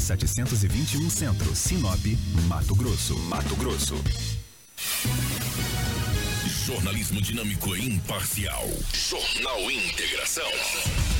721 Centro, Sinop, Mato Grosso. Mato Grosso. Jornalismo dinâmico e imparcial. Jornal Integração.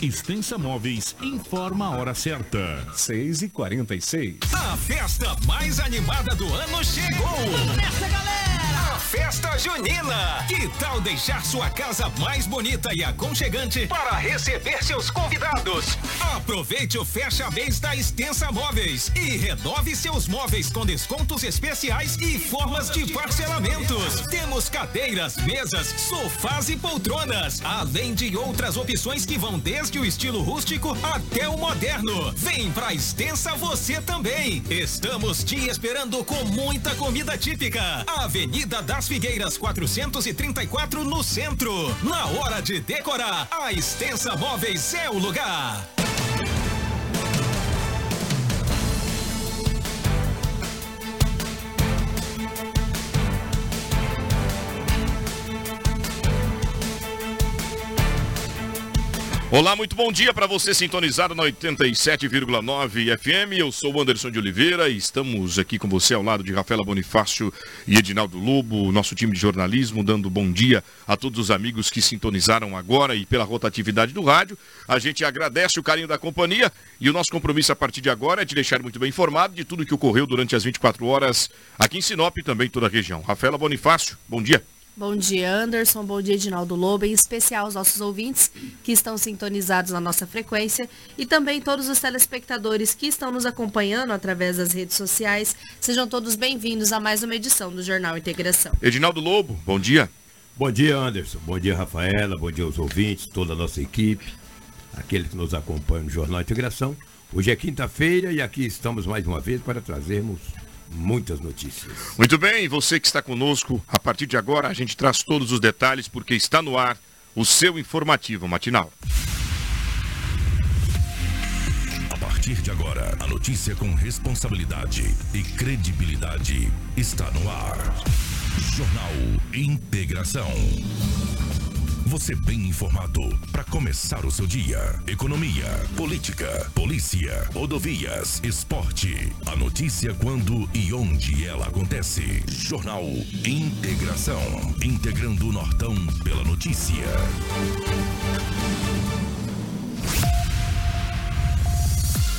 Extensa Móveis informa a hora certa. 6 e 46 A festa mais animada do ano chegou! Nessa galera! Festa junina! Que tal deixar sua casa mais bonita e aconchegante para receber seus convidados? Aproveite o fecha mês da Extensa Móveis e renove seus móveis com descontos especiais e formas de parcelamentos. Temos cadeiras, mesas, sofás e poltronas, além de outras opções que vão desde o estilo rústico até o moderno. Vem pra Extensa você também. Estamos te esperando com muita comida típica. Avenida das Figueiras 434 no centro. Na hora de decorar, a Extensa Móveis é o lugar. Olá, muito bom dia para você sintonizado na 87,9 FM. Eu sou o Anderson de Oliveira e estamos aqui com você ao lado de Rafaela Bonifácio e Edinaldo Lobo, nosso time de jornalismo, dando bom dia a todos os amigos que sintonizaram agora e pela rotatividade do rádio. A gente agradece o carinho da companhia e o nosso compromisso a partir de agora é de deixar muito bem informado de tudo que ocorreu durante as 24 horas aqui em Sinop e também toda a região. Rafaela Bonifácio, bom dia. Bom dia, Anderson. Bom dia, Edinaldo Lobo. Em especial aos nossos ouvintes que estão sintonizados na nossa frequência e também todos os telespectadores que estão nos acompanhando através das redes sociais. Sejam todos bem-vindos a mais uma edição do Jornal Integração. Edinaldo Lobo, bom dia. Bom dia, Anderson. Bom dia, Rafaela. Bom dia aos ouvintes, toda a nossa equipe, aqueles que nos acompanham no Jornal Integração. Hoje é quinta-feira e aqui estamos mais uma vez para trazermos muitas notícias. Muito bem, você que está conosco, a partir de agora a gente traz todos os detalhes porque está no ar o seu informativo matinal. A partir de agora, a notícia com responsabilidade e credibilidade está no ar. Jornal Integração. Você bem informado para começar o seu dia. Economia, política, polícia, rodovias, esporte. A notícia quando e onde ela acontece. Jornal Integração. Integrando o Nortão pela notícia.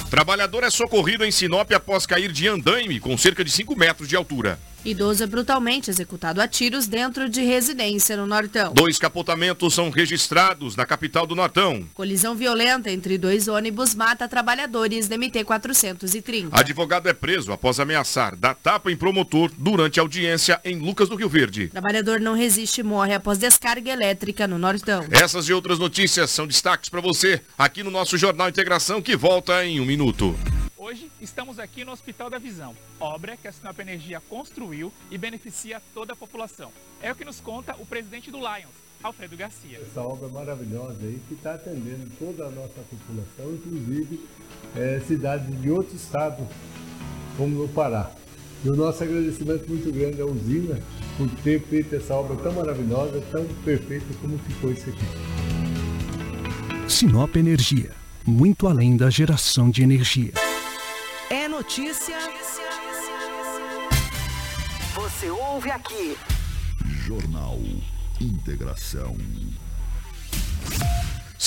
Trabalhador é socorrido em Sinop após cair de andaime com cerca de 5 metros de altura. Idoso é brutalmente executado a tiros dentro de residência no Nortão. Dois capotamentos são registrados na capital do Nortão. Colisão violenta entre dois ônibus mata trabalhadores da MT 430. Advogado é preso após ameaçar dar tapa em promotor durante audiência em Lucas do Rio Verde. Trabalhador não resiste e morre após descarga elétrica no Nortão. Essas e outras notícias são destaques para você aqui no nosso Jornal Integração que volta em um minuto. Hoje estamos aqui no Hospital da Visão, obra que a Sinop Energia construiu e beneficia toda a população. É o que nos conta o presidente do Lions, Alfredo Garcia. Essa obra maravilhosa aí que está atendendo toda a nossa população, inclusive eh, cidades de outros estados, como no Pará. E o nosso agradecimento muito grande à usina por ter feito essa obra tão maravilhosa, tão perfeita como ficou isso aqui. Sinop Energia. Muito além da geração de energia. Notícia. Você ouve aqui. Jornal Integração.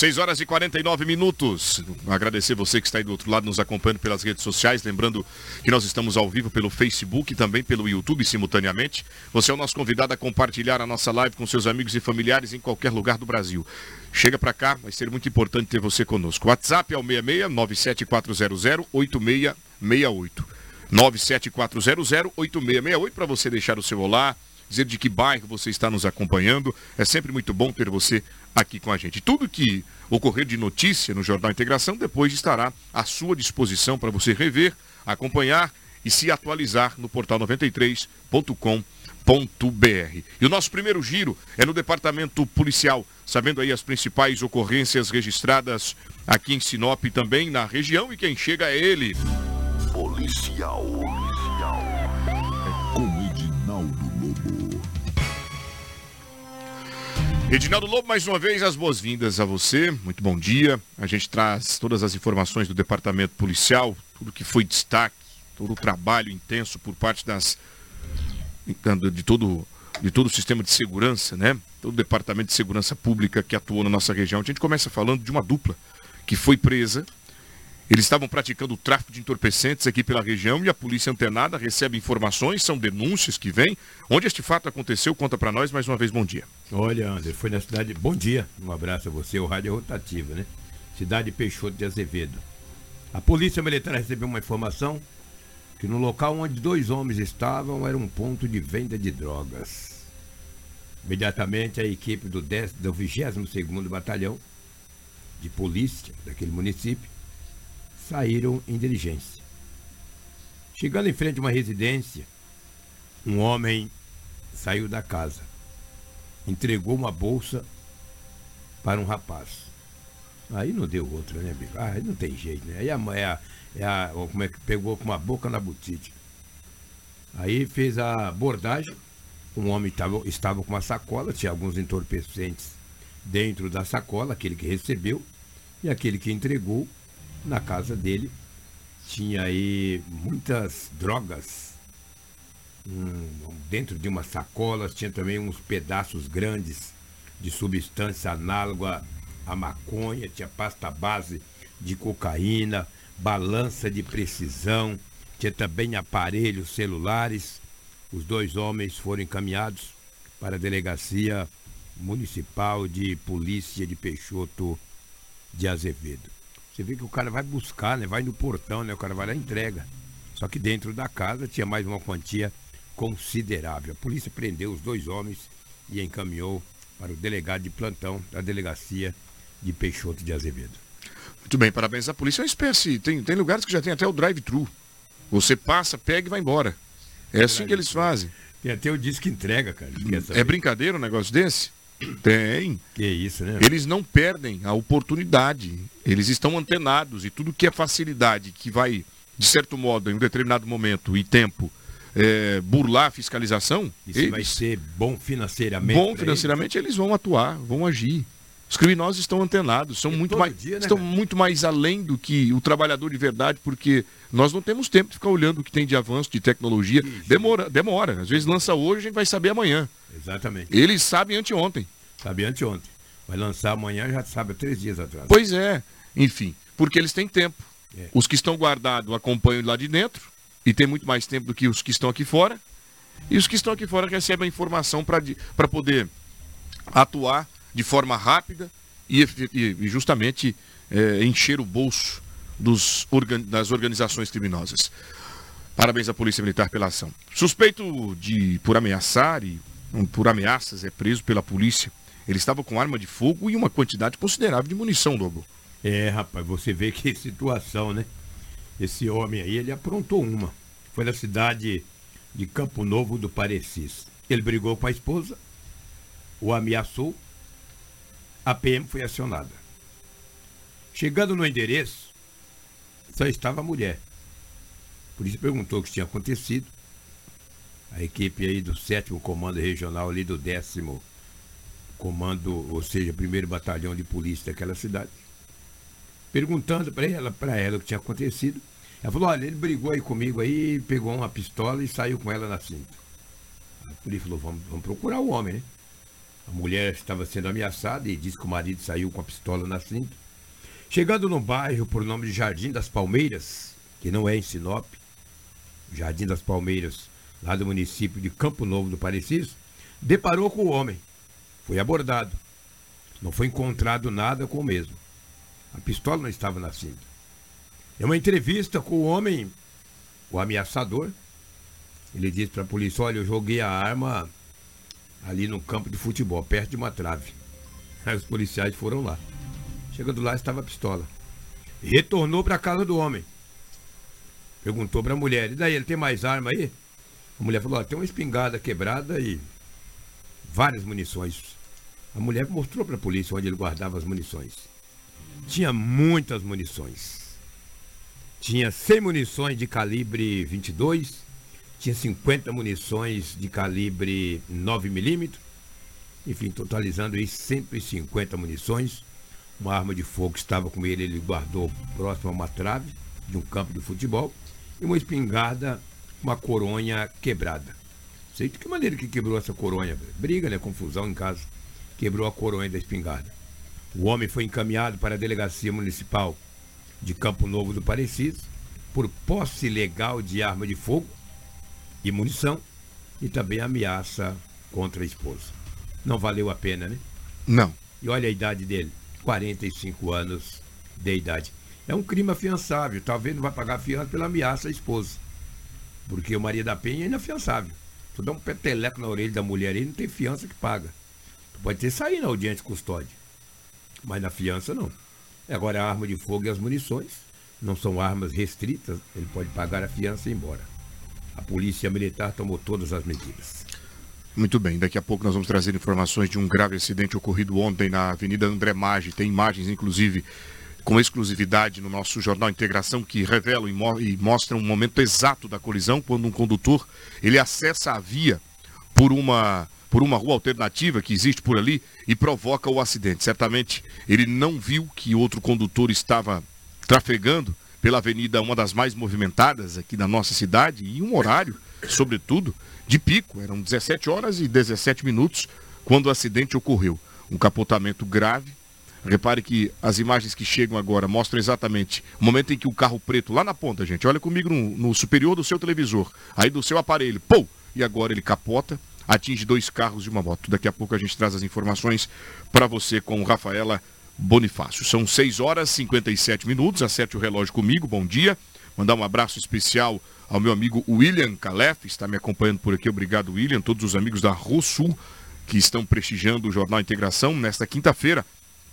6 horas e 49 minutos. Agradecer você que está aí do outro lado nos acompanhando pelas redes sociais. Lembrando que nós estamos ao vivo pelo Facebook e também pelo YouTube simultaneamente. Você é o nosso convidado a compartilhar a nossa live com seus amigos e familiares em qualquer lugar do Brasil. Chega para cá, vai ser muito importante ter você conosco. WhatsApp é o 66 97400 8668. 97400 8668 para você deixar o seu olá, dizer de que bairro você está nos acompanhando. É sempre muito bom ter você aqui com a gente. Tudo que ocorrer de notícia no Jornal Integração depois estará à sua disposição para você rever acompanhar e se atualizar no portal 93.com.br. E o nosso primeiro giro é no departamento policial, sabendo aí as principais ocorrências registradas aqui em Sinop e também na região e quem chega é ele. Policial. Edinaldo Lobo, mais uma vez, as boas-vindas a você. Muito bom dia. A gente traz todas as informações do departamento policial, tudo que foi destaque, todo o trabalho intenso por parte das de todo de todo o sistema de segurança, né? Todo o departamento de segurança pública que atuou na nossa região. A gente começa falando de uma dupla que foi presa. Eles estavam praticando o tráfico de entorpecentes aqui pela região e a polícia antenada recebe informações, são denúncias que vêm. Onde este fato aconteceu, conta para nós mais uma vez, bom dia. Olha, André, foi na cidade. Bom dia, um abraço a você, o Rádio é Rotativa, né? Cidade Peixoto de Azevedo. A polícia militar recebeu uma informação que no local onde dois homens estavam era um ponto de venda de drogas. Imediatamente a equipe do, 10, do 22º Batalhão de Polícia daquele município saíram em diligência. Chegando em frente a uma residência, um homem saiu da casa, entregou uma bolsa para um rapaz. Aí não deu outra, né, Bico? Ah, aí não tem jeito, né? Aí a, é a, é como é que pegou com uma boca na botite. Aí fez a abordagem. Um homem tava, estava com uma sacola, tinha alguns entorpecentes dentro da sacola, aquele que recebeu, e aquele que entregou na casa dele tinha aí muitas drogas. Hum, dentro de uma sacola tinha também uns pedaços grandes de substância análoga à maconha, tinha pasta base de cocaína, balança de precisão, tinha também aparelhos celulares. Os dois homens foram encaminhados para a delegacia municipal de polícia de Peixoto de Azevedo. Você vê que o cara vai buscar, né? Vai no portão, né? O cara vai lá e entrega. Só que dentro da casa tinha mais uma quantia considerável. A polícia prendeu os dois homens e encaminhou para o delegado de plantão da delegacia de Peixoto de Azevedo. Muito bem, parabéns à polícia. É uma espécie, tem, tem lugares que já tem até o drive-thru. Você passa, pega e vai embora. É assim que eles fazem. Tem até o disco entrega, cara. É brincadeira um negócio desse? Tem. Que isso, né? Eles não perdem a oportunidade. Eles estão antenados e tudo que é facilidade, que vai, de certo modo, em um determinado momento e tempo, é, burlar a fiscalização. Isso eles, vai ser bom financeiramente. Bom financeiramente, eles. eles vão atuar, vão agir. Os criminosos estão antenados, são muito mais, dia, né, estão muito mais além do que o trabalhador de verdade, porque nós não temos tempo de ficar olhando o que tem de avanço, de tecnologia. Isso. Demora, demora. Às vezes lança hoje, a gente vai saber amanhã. Exatamente. Eles sabem anteontem. Sabe anteontem. Vai lançar amanhã, já sabe, três dias atrás. Pois é. Enfim, porque eles têm tempo. É. Os que estão guardados acompanham lá de dentro e tem muito mais tempo do que os que estão aqui fora. E os que estão aqui fora recebem a informação para poder atuar de forma rápida e, e justamente é, encher o bolso dos, das organizações criminosas. Parabéns à Polícia Militar pela ação. Suspeito de por ameaçar e por ameaças é preso pela polícia. Ele estava com arma de fogo e uma quantidade considerável de munição, Lobo. É, rapaz, você vê que situação, né? Esse homem aí, ele aprontou uma. Foi na cidade de Campo Novo do Parecis. Ele brigou com a esposa, o ameaçou a PM foi acionada. Chegando no endereço, só estava a mulher. Por isso perguntou o que tinha acontecido. A equipe aí do 7 Comando Regional ali do décimo Comando, ou seja, primeiro batalhão de polícia daquela cidade. Perguntando para ela, para ela o que tinha acontecido. Ela falou, olha, ele brigou aí comigo aí, pegou uma pistola e saiu com ela na cinta. A polícia falou, vamos, vamos procurar o homem, né? A mulher estava sendo ameaçada e disse que o marido saiu com a pistola na cinta. Chegando no bairro por nome de Jardim das Palmeiras, que não é em Sinop, Jardim das Palmeiras, lá do município de Campo Novo do Parecis, deparou com o homem. Foi abordado. Não foi encontrado nada com o mesmo. A pistola não estava na cinta. Em uma entrevista com o homem, o ameaçador, ele disse para a polícia: Olha, eu joguei a arma ali no campo de futebol, perto de uma trave. Aí os policiais foram lá. Chegando lá estava a pistola. Retornou para a casa do homem. perguntou para a mulher, e daí, ele tem mais arma aí? A mulher falou, tem uma espingarda quebrada e várias munições. A mulher mostrou para a polícia onde ele guardava as munições. Tinha muitas munições. Tinha 100 munições de calibre 22, tinha 50 munições de calibre 9 milímetros, enfim, totalizando aí 150 munições. Uma arma de fogo estava com ele, ele guardou próximo a uma trave de um campo de futebol e uma espingarda, uma coronha quebrada. Sei de que maneira que quebrou essa coronha. Briga, né? Confusão em casa. Quebrou a coronha da espingarda. O homem foi encaminhado para a delegacia municipal de Campo Novo do Parecido por posse ilegal de arma de fogo e munição e também ameaça contra a esposa. Não valeu a pena, né? Não. E olha a idade dele, 45 anos de idade. É um crime afiançável, talvez não vai pagar fiança pela ameaça à esposa. Porque o Maria da Penha é inafiançável. Tu dá um peteleco na orelha da mulher aí, não tem fiança que paga. Tu pode ter saído na audiência de custódia. Mas na fiança não. Agora a arma de fogo e as munições não são armas restritas, ele pode pagar a fiança e ir embora. A polícia militar tomou todas as medidas. Muito bem, daqui a pouco nós vamos trazer informações de um grave acidente ocorrido ontem na Avenida André Maggi. Tem imagens, inclusive, com exclusividade no nosso jornal Integração que revelam e, mo e mostram um momento exato da colisão, quando um condutor ele acessa a via por uma por uma rua alternativa que existe por ali e provoca o acidente. Certamente ele não viu que outro condutor estava trafegando pela avenida, uma das mais movimentadas aqui da nossa cidade, e um horário, sobretudo, de pico. Eram 17 horas e 17 minutos quando o acidente ocorreu. Um capotamento grave. Repare que as imagens que chegam agora mostram exatamente o momento em que o carro preto, lá na ponta, gente, olha comigo no, no superior do seu televisor, aí do seu aparelho, pô! E agora ele capota atinge dois carros e uma moto. Daqui a pouco a gente traz as informações para você com Rafaela Bonifácio. São 6 horas e 57 minutos. Acerte o relógio comigo. Bom dia. Mandar um abraço especial ao meu amigo William Calef, está me acompanhando por aqui. Obrigado, William. Todos os amigos da Rosul que estão prestigiando o Jornal Integração nesta quinta-feira,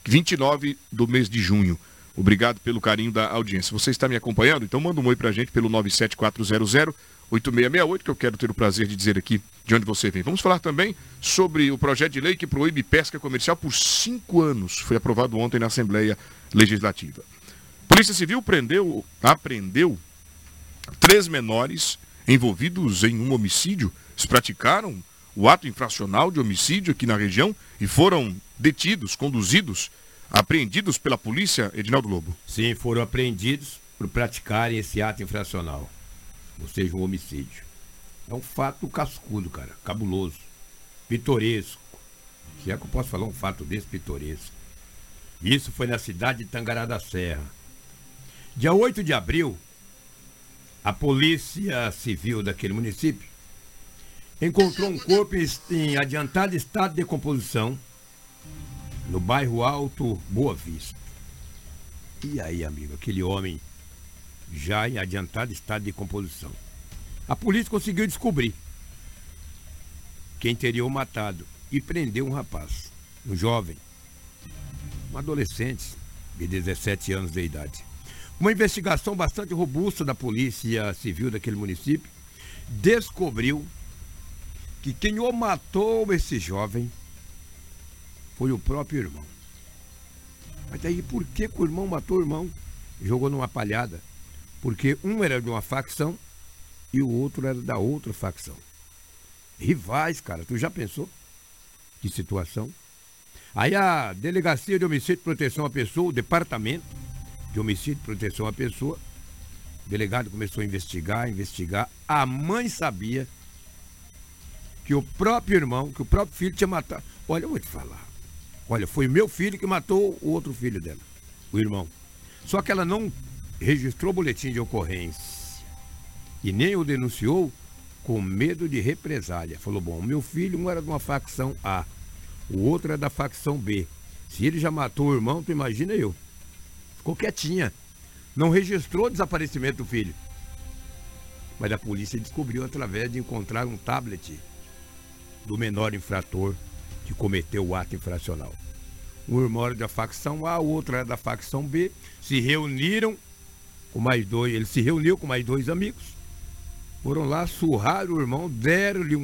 29 do mês de junho. Obrigado pelo carinho da audiência. Você está me acompanhando? Então manda um oi pra gente pelo 97400 8668, que eu quero ter o prazer de dizer aqui de onde você vem. Vamos falar também sobre o projeto de lei que proíbe pesca comercial por cinco anos. Foi aprovado ontem na Assembleia Legislativa. Polícia Civil prendeu, apreendeu três menores envolvidos em um homicídio. Eles praticaram o ato infracional de homicídio aqui na região e foram detidos, conduzidos, apreendidos pela polícia, Edinaldo Lobo. Sim, foram apreendidos por praticarem esse ato infracional ou seja, um homicídio. É um fato cascudo, cara, cabuloso, pitoresco. Se é que eu posso falar um fato desse pitoresco. Isso foi na cidade de Tangará da Serra. Dia 8 de abril, a Polícia Civil daquele município encontrou um corpo em adiantado estado de decomposição no bairro Alto Boa Vista. E aí, amigo, aquele homem já em adiantado estado de composição. A polícia conseguiu descobrir quem teria o matado e prendeu um rapaz, um jovem, um adolescente de 17 anos de idade. Uma investigação bastante robusta da Polícia Civil daquele município descobriu que quem o matou esse jovem foi o próprio irmão. Mas aí por que, que o irmão matou o irmão? Jogou numa palhada. Porque um era de uma facção e o outro era da outra facção. Rivais, cara, tu já pensou? Que situação? Aí a Delegacia de Homicídio e Proteção à Pessoa, o Departamento de Homicídio e Proteção à Pessoa, o delegado começou a investigar, investigar. A mãe sabia que o próprio irmão, que o próprio filho tinha matado. Olha, eu vou te falar. Olha, foi meu filho que matou o outro filho dela, o irmão. Só que ela não registrou boletim de ocorrência e nem o denunciou com medo de represália. Falou: bom, meu filho um era de uma facção A, o outro era da facção B. Se ele já matou o irmão, tu imagina eu. Ficou quietinha. Não registrou o desaparecimento do filho. Mas a polícia descobriu através de encontrar um tablet do menor infrator que cometeu o ato infracional. Um irmão era da facção A, o outro era da facção B, se reuniram com mais dois, ele se reuniu com mais dois amigos, foram lá, surraram o irmão, deram-lhe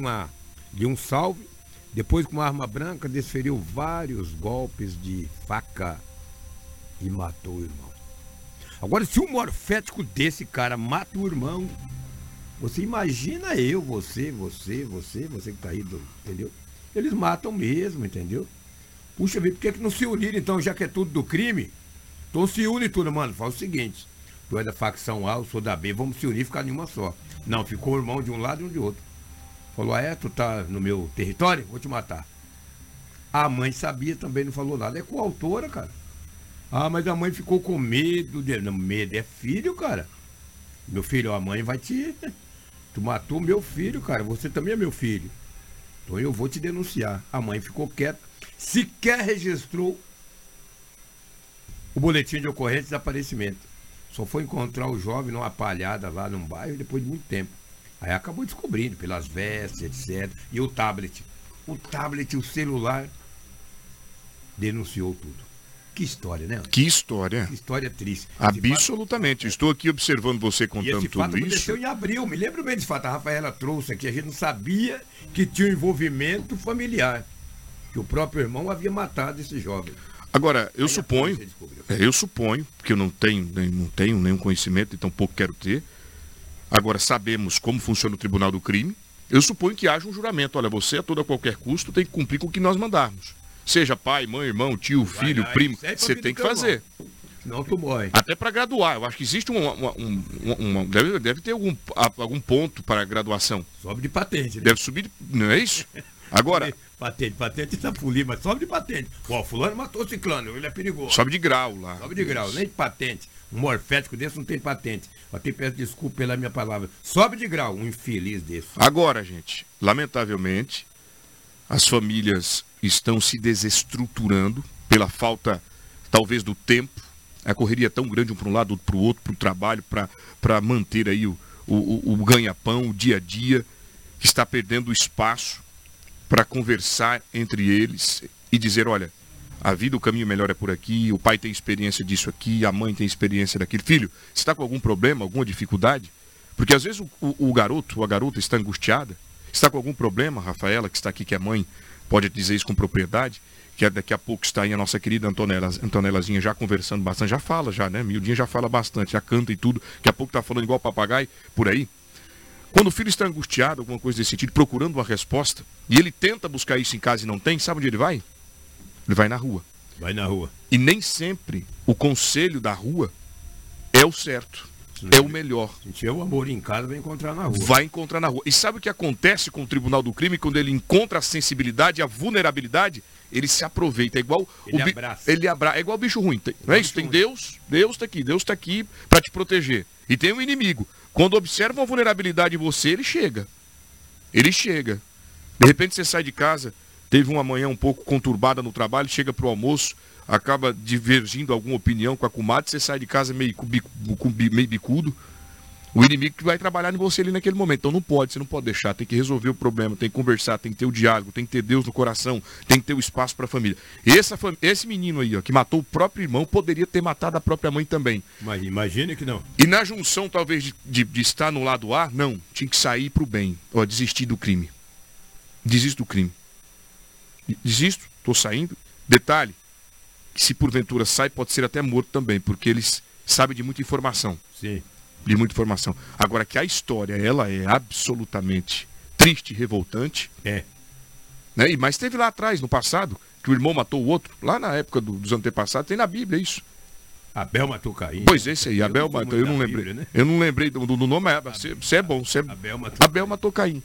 lhe um salve, depois com uma arma branca desferiu vários golpes de faca e matou o irmão. Agora, se um morfético desse cara mata o irmão, você imagina eu, você, você, você, você que tá aí, do- entendeu? Eles matam mesmo, entendeu? Puxa vida, por que, que não se uniram então, já que é tudo do crime? Então se une tudo, mano. Fala o seguinte: tu é da facção A, eu sou da B, vamos se unir e ficar em uma só. Não, ficou o irmão de um lado e um de outro. Falou, ah, é, tu tá no meu território? Vou te matar. A mãe sabia também, não falou nada. É coautora, cara. Ah, mas a mãe ficou com medo. De... Não, medo é filho, cara. Meu filho, a mãe vai te. Tu matou meu filho, cara. Você também é meu filho. Então eu vou te denunciar. A mãe ficou quieta. Sequer registrou o boletim de ocorrência de desaparecimento. Só foi encontrar o jovem numa palhada lá num bairro depois de muito tempo. Aí acabou descobrindo pelas vestes, etc. E o tablet. O tablet, o celular, denunciou tudo. Que história, né? Que história. Que história triste. Absolutamente. Estou aqui observando você E contando esse fato tudo isso. aconteceu em abril. Me lembro bem desse fato. A Rafaela trouxe aqui. A gente não sabia que tinha um envolvimento familiar. Que o próprio irmão havia matado esse jovem. Agora, eu suponho, é, eu suponho, porque eu não tenho, nem- não tenho nenhum conhecimento e tampouco quero ter. Agora, sabemos como funciona o Tribunal do Crime. Eu suponho que haja um juramento. Olha, você a todo a qualquer custo tem que cumprir com o que nós mandarmos. Seja pai, mãe, irmão, tio, filho, primo, é você tem que fazer. Senão tu morre. Até para graduar. Eu acho que existe um, uma- deve, deve ter algum, algum ponto para graduação. Sobe de patente, né? Deve subir, de- não é isso? Agora, Patente, patente tá folia, mas sobe de patente. Ó, fulano matou ciclano, ele é perigoso. sobe de grau lá. Sobe de grau, nem de patente. Um morfético desse não tem patente. Até peço desculpa pela minha palavra. Sobe de grau, um infeliz desse. Agora, gente, lamentavelmente, as famílias estão se desestruturando pela falta, talvez, do tempo. A correria é tão grande um para um lado, outro para o outro, para o trabalho, para manter aí o, o, o- o ganha-pão, o dia a dia, que está perdendo espaço para conversar entre eles e dizer, olha, a vida, o caminho melhor é por aqui, o pai tem experiência disso aqui, a mãe tem experiência daquilo. Filho, você está com algum problema, alguma dificuldade? Porque às vezes o, o- o garoto a garota está angustiada, está com algum problema, Rafaela, que está aqui, que é mãe, pode dizer isso com propriedade, que é daqui a pouco está aí a nossa querida Antonella, Antonelazinha já conversando bastante, já fala já, né? Miudinha já fala bastante, já canta e tudo, daqui a pouco está falando igual papagaio por aí. Quando o filho está angustiado, alguma coisa desse sentido, procurando uma resposta, e ele tenta buscar isso em casa e não tem, sabe onde ele vai? Ele vai na rua. Vai na rua. E nem sempre o conselho da rua é o certo, é o melhor. Se tiver o amor em casa, vai encontrar na rua. Vai encontrar na rua. E sabe o que acontece com o Tribunal do Crime quando ele encontra a sensibilidade, a vulnerabilidade? Ele se aproveita, é igual Ele o abraça. ele abra... é igual bicho ruim, tem- não é isso? Tem Deus, Deus tá aqui, Deus tá aqui para te proteger. E tem um inimigo. Quando observa uma vulnerabilidade em você, ele chega. Ele chega. De repente você sai de casa, teve uma manhã um pouco conturbada no trabalho, chega pro almoço, acaba divergindo alguma opinião com a comadre, você sai de casa meio, bico- meio bicudo. O inimigo que vai trabalhar em você ali naquele momento. Então não pode, você não pode deixar, tem que resolver o problema, tem que conversar, tem que ter o diálogo, tem que ter Deus no coração, tem que ter o espaço para a família. Essa, fam- esse menino aí, ó, que matou o próprio irmão, poderia ter matado a própria mãe também. Mas imagine que não. E na junção, talvez, de, de- de estar no lado A, não. Tinha que sair pro bem. Ó, desistir do crime. Desisto do crime. De- Desisto, tô saindo. Detalhe, que se porventura sai, pode ser até morto também, porque eles sabem de muita informação. Sim. De muita informação. Agora que a história, ela é absolutamente triste e revoltante. É. Né? E, mas teve lá atrás, no passado, que o irmão matou o outro. Lá na época do- dos antepassados, tem na Bíblia isso. Abel matou Caim. Pois esse aí, Abel matou, eu não lembrei. Bíblia, né? Eu não lembrei do, do- nome, mas você, é bom. Você é... Abel matou Abel matou Caim.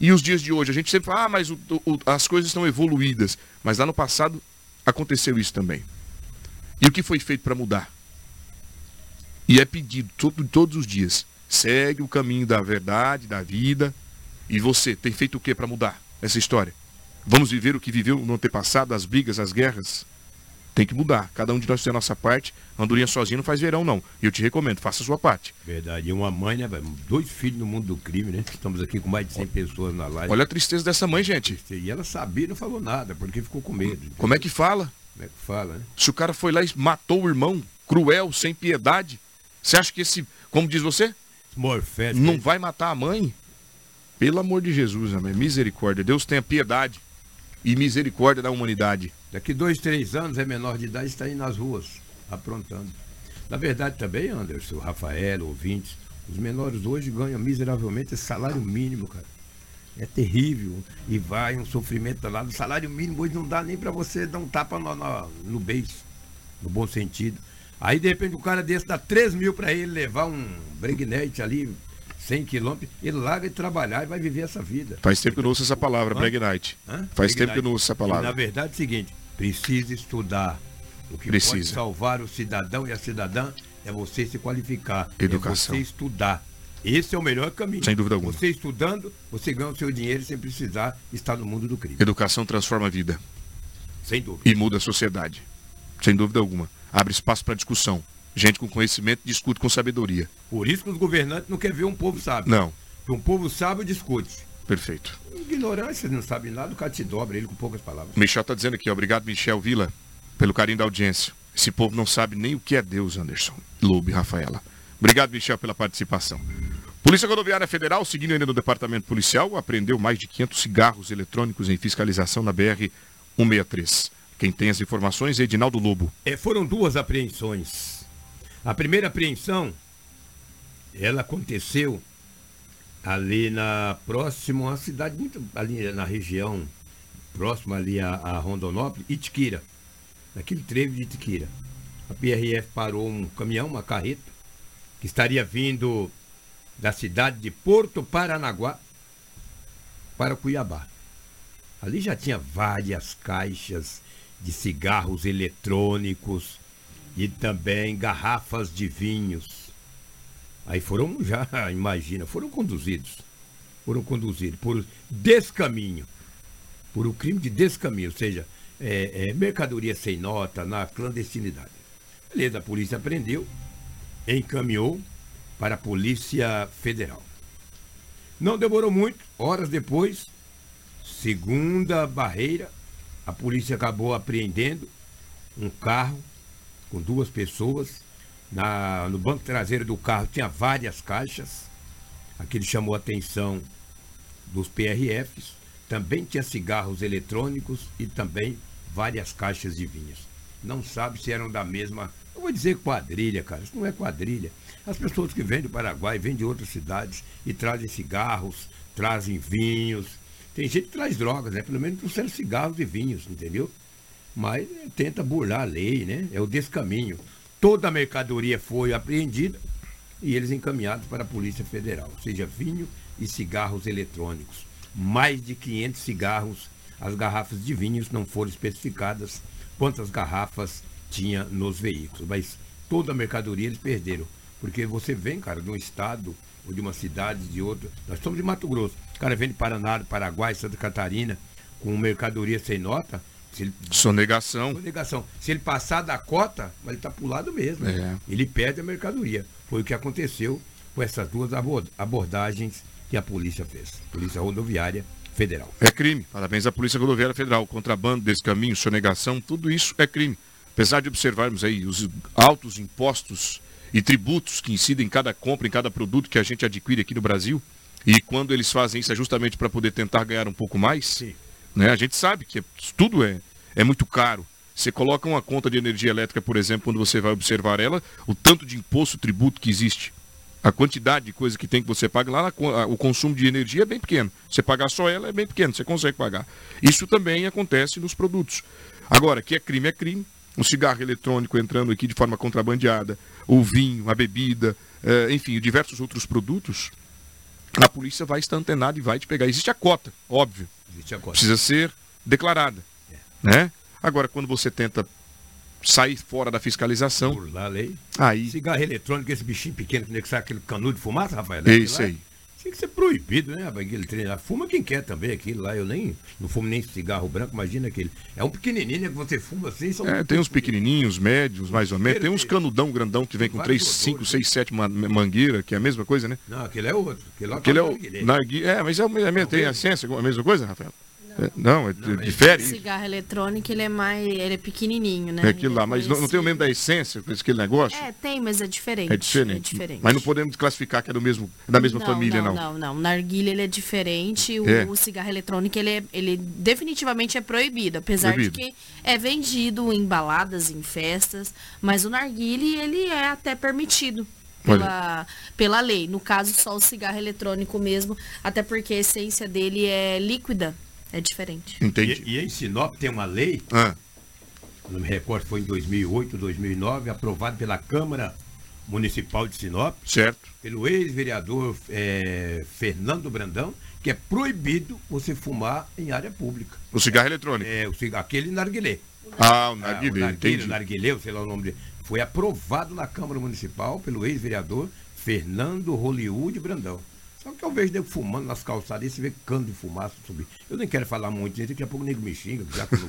E os dias de hoje, a gente sempre fala, ah, mas o- o- as coisas estão evoluídas. Mas lá no passado aconteceu isso também. E o que foi feito para mudar? E é pedido todo- todos os dias. Segue o caminho da verdade, da vida. E você tem feito o que para mudar essa história? Vamos viver o que viveu no antepassado, as brigas, as guerras? Tem que mudar. Cada um de nós tem a nossa parte. Andorinha sozinho não faz verão, não. E eu te recomendo, faça a sua parte. Verdade. E uma mãe, né? velho? Dois filhos no mundo do crime, né? Estamos aqui com mais de 100 pessoas na live. Olha a tristeza dessa mãe, gente. E ela sabia e não falou nada, porque ficou com medo. Como é que fala? Como é que fala, né? Se o cara foi lá e matou o irmão, cruel, sem piedade, você acha que esse Como diz você? Morfete. Não vai matar a mãe? Pelo amor de Jesus, amém. Misericórdia. Deus tenha piedade e misericórdia da humanidade. Daqui dois, três anos é menor de idade está aí nas ruas, aprontando. Na verdade também, Anderson, Rafael, ouvintes, os menores hoje ganham miseravelmente salário mínimo, cara. É terrível. E vai um sofrimento lá. O salário mínimo hoje não dá nem para você dar um tapa no, no, no beijo, no bom sentido. Aí de repente o cara desse dá 3 mil para ele levar um breguinete ali, 100 quilômetros, ele larga de trabalhar e vai viver essa vida. Faz tempo que eu não ouço essa palavra. Hã? Faz tempo que eu não ouço essa E, palavra. na verdade é o seguinte, precisa estudar. O que pode Precisa. salvar o cidadão e a cidadã é você se qualificar. Educação. É você estudar. Esse é o melhor caminho. Sem dúvida alguma. Você estudando, você ganha o seu dinheiro sem precisar estar no mundo do crime. Educação transforma a vida Sem dúvida. e muda a sociedade. Sem dúvida alguma. Abre espaço para discussão. Gente com conhecimento discute com sabedoria. Por isso que os governantes não querem ver um povo sábio. Não. Porque um povo sábio discute. Perfeito. Ignorância, não sabe nada, o cara te dobra ele com poucas palavras. Michel está dizendo aqui, obrigado Michel Vila, pelo carinho da audiência. Esse povo não sabe nem o que é Deus, Anderson. Lobo e Rafaela. Obrigado, Michel, pela participação. Polícia Rodoviária Federal, seguindo ainda no departamento policial, apreendeu mais de 500 cigarros eletrônicos em fiscalização na BR-163. Quem tem as informações é Edinaldo Lobo. É, foram duas apreensões. A primeira apreensão, ela aconteceu ali na próxima, uma cidade muito ali na região, próxima ali a, a Rondonópolis, Itiquira, naquele trevo de Itiquira. A PRF parou um caminhão, uma carreta, que estaria vindo da cidade de Porto Paranaguá para Cuiabá. Ali já tinha várias caixas de cigarros eletrônicos e também garrafas de vinhos. Aí foram, já imagina, foram conduzidos. Foram conduzidos por descaminho. Por o crime de descaminho, ou seja, é, é, mercadoria sem nota na clandestinidade. Beleza, a polícia prendeu, encaminhou para a Polícia Federal. Não demorou muito, horas depois, segunda barreira, a polícia acabou apreendendo um carro com duas pessoas. Na, no banco traseiro do carro tinha várias caixas. Aquilo chamou a atenção dos PRFs. Também tinha cigarros eletrônicos e também várias caixas de vinhos. Não sabe se eram da mesma. Eu vou dizer quadrilha, cara. Isso não é quadrilha. As pessoas que vêm do Paraguai, vêm de outras cidades e trazem cigarros, trazem vinhos. Tem gente que traz drogas, né? Pelo menos trouxeram cigarros e vinhos, entendeu? Mas tenta burlar a lei, né? É o descaminho. Toda a mercadoria foi apreendida e eles encaminhados para a Polícia Federal, seja, vinho e cigarros eletrônicos. Mais de 500 cigarros, as garrafas de vinhos não foram especificadas quantas garrafas tinha nos veículos, mas toda a mercadoria eles perderam. Porque você vem, cara, de um estado ou de uma cidade, de outro. Nós somos de Mato Grosso. O cara vem de Paraná, Paraguai, Santa Catarina, com mercadoria sem nota. Se ele, Sonegação. sonegação. Se ele passar da cota, vai estar pro lado mesmo. É. Ele perde a mercadoria. Foi o que aconteceu com essas duas abor- abordagens que a polícia fez. Polícia Rodoviária Federal. É crime. Parabéns à Polícia Rodoviária Federal. Contrabando, descaminho, sonegação, tudo isso é crime. Apesar de observarmos aí os altos impostos e tributos que incidem em cada compra, em cada produto que a gente adquire aqui no Brasil, e quando eles fazem isso é justamente para poder tentar ganhar um pouco mais, Sim. né? A gente sabe que tudo é, é muito caro. Você coloca uma conta de energia elétrica, por exemplo, quando você vai observar ela, o tanto de imposto, tributo que existe, a quantidade de coisa que tem que você paga lá, o consumo de energia é bem pequeno. Você pagar só ela é bem pequeno, você consegue pagar. Isso também acontece nos produtos. Agora, que é crime, é crime. Um cigarro eletrônico entrando aqui de forma contrabandeada, o vinho, a bebida, eh, enfim, diversos outros produtos, a polícia vai estar antenada e vai te pegar. Existe a cota, óbvio Existe a cota. precisa ser declarada. Né? Agora, quando você tenta sair fora da fiscalização, Burlar a lei. aí Cigarro eletrônico, esse bichinho pequeno que nem que sai aquele canudo de fumaça, Rafael? é isso lá, aí. Tinha que ser proibido, né, aquele trem lá. Fuma quem quer também aquilo lá. Eu nem não fumo nem cigarro branco, imagina aquele. É um pequenininho né, que você fuma assim. São É, tem uns pequenininhos, médios, mais ou menos. Tem uns canudão grandão que vem com Vários 3, 5, odores, 6, 7 mangueira, que é a mesma coisa, né? Não, aquele é outro. Aquele, lá Aquele é tá o narguilé. nargui- É, mas é, é, mesmo- tem a ciência, a mesma coisa, Rafael? É, Não, é, difere. O cigarro eletrônico, ele é mais, ele é pequenininho, né? É aquilo lá, mas não, não tem o mesmo da essência, com aquele negócio? É, tem, mas é diferente. É diferente. É diferente. Mas não podemos classificar que é do mesmo, da mesma não, família, não. Não, não, não. Narguilha, ele é diferente. O, É. o cigarro eletrônico, ele, é, ele definitivamente é proibido. Apesar Proibido. de que é vendido em baladas, em festas. Mas o narguile, ele é até permitido. Pela, pela lei. No caso, só o cigarro eletrônico mesmo. Até porque a essência dele é líquida. É diferente. Entendi. E, e em Sinop tem uma lei, Ah, não me recordo foi em 2008, 2009, aprovada pela Câmara Municipal de Sinop, certo. pelo ex-vereador eh, Fernando Brandão, que é proibido você fumar em área pública. O cigarro eletrônico. É, o cigarro, aquele narguilé. Ah, o Ah, narguilé, o narguilé, entendi. o narguilé, sei lá o nome dele. Foi aprovado na Câmara Municipal pelo ex-vereador Fernando Hollywood Brandão. Só que eu vejo nego fumando nas calçadas, e você vê cano de fumaça subir. Eu nem quero falar muito disso, daqui a pouco o nego me xinga, já que eu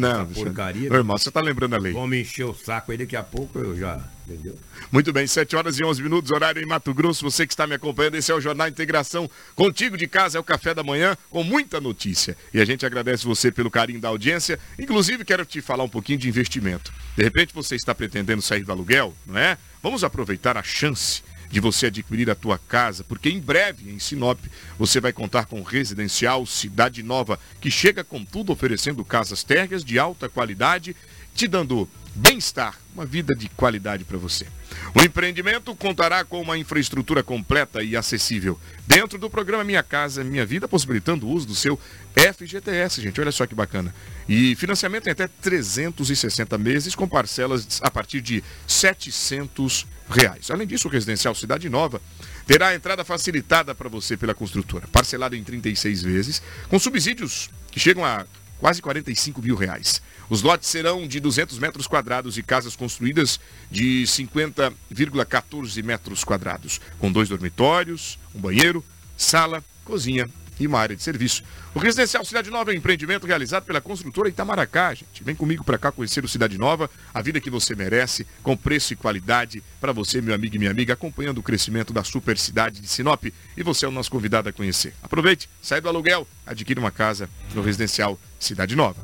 não bicho. porcaria. Ô, irmão, você tá lembrando a lei. Vão me encher o saco aí, daqui a pouco eu já, entendeu? Muito bem, 7 horas e 11 minutos, horário em Mato Grosso. Você que está me acompanhando, esse é o Jornal Integração. Contigo de casa é o café da manhã, com muita notícia. E a gente agradece você pelo carinho da audiência. Inclusive, quero te falar um pouquinho de investimento. De repente, você está pretendendo sair do aluguel, não é? Vamos aproveitar a chance de você adquirir a tua casa, porque em breve, em Sinop, você vai contar com Residencial Cidade Nova, que chega com tudo oferecendo casas térreas de alta qualidade, te dando bem-estar, uma vida de qualidade para você. O empreendimento contará com uma infraestrutura completa e acessível dentro do programa Minha Casa Minha Vida, possibilitando o uso do seu FGTS, gente. Olha só que bacana. E financiamento em até 360 meses com parcelas a partir de 700 reais. Além disso, o Residencial Cidade Nova terá a entrada facilitada para você pela construtora, parcelada em 36 vezes, com subsídios que chegam a quase 45 mil reais. Os lotes serão de 200 metros quadrados e casas construídas de 50,14 metros quadrados, com dois dormitórios, um banheiro, sala, cozinha e uma área de serviço. O Residencial Cidade Nova é um empreendimento realizado pela construtora Itamaracá, gente. Vem comigo para cá conhecer o Cidade Nova, a vida que você merece, com preço e qualidade para você, meu amigo e minha amiga, acompanhando o crescimento da super cidade de Sinop. E você é o nosso convidado a conhecer. Aproveite, sai do aluguel, adquire uma casa no Residencial Cidade Nova.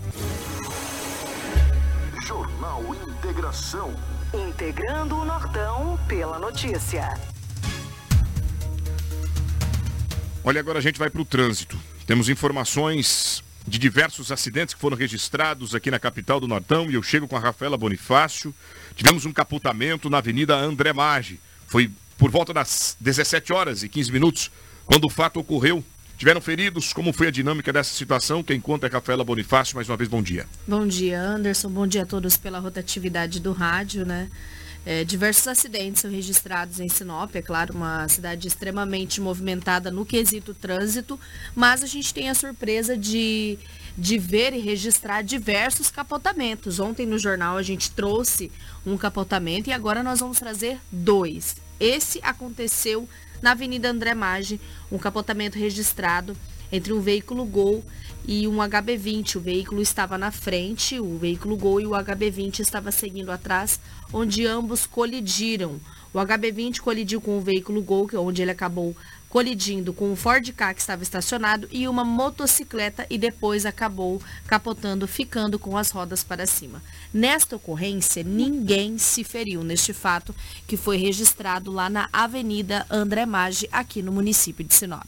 Jornal Integração. Integrando o Nortão pela notícia. Olha, agora a gente vai para o trânsito. Temos informações de diversos acidentes que foram registrados aqui na capital do Nortão e eu chego com a Rafaela Bonifácio. Tivemos um capotamento na Avenida André Maggi. Foi por volta das 17 horas e 15 minutos quando o fato ocorreu. Tiveram feridos? Como foi a dinâmica dessa situação? Quem conta é Rafaela Bonifácio. Mais uma vez, bom dia. Bom dia, Anderson. Bom dia a todos pela rotatividade do rádio, né? É, diversos acidentes são registrados em Sinop, é claro, uma cidade extremamente movimentada no quesito trânsito, mas a gente tem a surpresa de, de ver e registrar diversos capotamentos. Ontem no jornal a gente trouxe um capotamento e agora nós vamos trazer dois. Esse aconteceu na Avenida André Maggi, um capotamento registrado entre um veículo Gol e um HB20. O veículo estava na frente, o veículo Gol e o HB20 estava seguindo atrás, onde ambos colidiram. O HB20 colidiu com o veículo Gol, é onde ele acabou colidindo com um Ford Ka que estava estacionado e uma motocicleta e depois acabou capotando, ficando com as rodas para cima. Nesta ocorrência, ninguém se feriu neste fato que foi registrado lá na Avenida André Maggi, aqui no município de Sinop.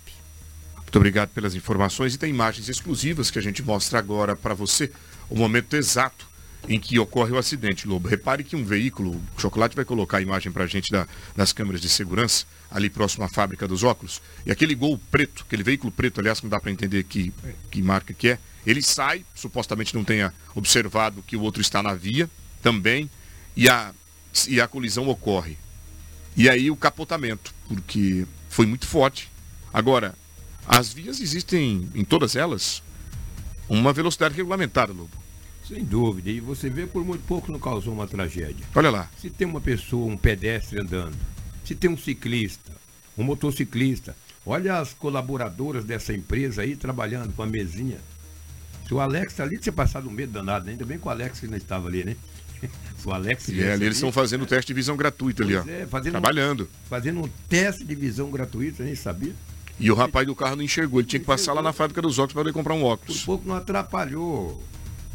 Muito obrigado pelas informações e tem imagens exclusivas que a gente mostra agora para você o momento exato em que ocorre o acidente, Lobo. Repare que um veículo, o Chocolate vai colocar a imagem para a gente da- das câmeras de segurança, ali próximo à fábrica dos óculos, e aquele gol preto, aquele veículo preto, aliás, que não dá para entender que, que marca que é, ele sai, supostamente não tenha observado que o outro está na via também, e a, e a colisão ocorre. E aí o capotamento, porque foi muito forte. Agora, as vias existem em todas elas uma velocidade regulamentada, Lobo. Sem dúvida. E você vê por muito pouco não causou uma tragédia. Olha lá. Se tem uma pessoa, um pedestre andando, se tem um ciclista, um motociclista, olha as colaboradoras dessa empresa aí trabalhando com a mesinha. Se o Alex tá ali, tinha passado um medo danado, né? ainda bem que o Alex não estava ali, né? O Alex E é, ali eles estão fazendo o teste de visão gratuita ali, ó. Pois é, fazendo um- Trabalhando. fazendo um teste de visão gratuito, eu nem sabia. E o rapaz do carro não enxergou, ele tinha que passar lá na fábrica dos óculos para poder comprar um Por óculos. pouco não atrapalhou.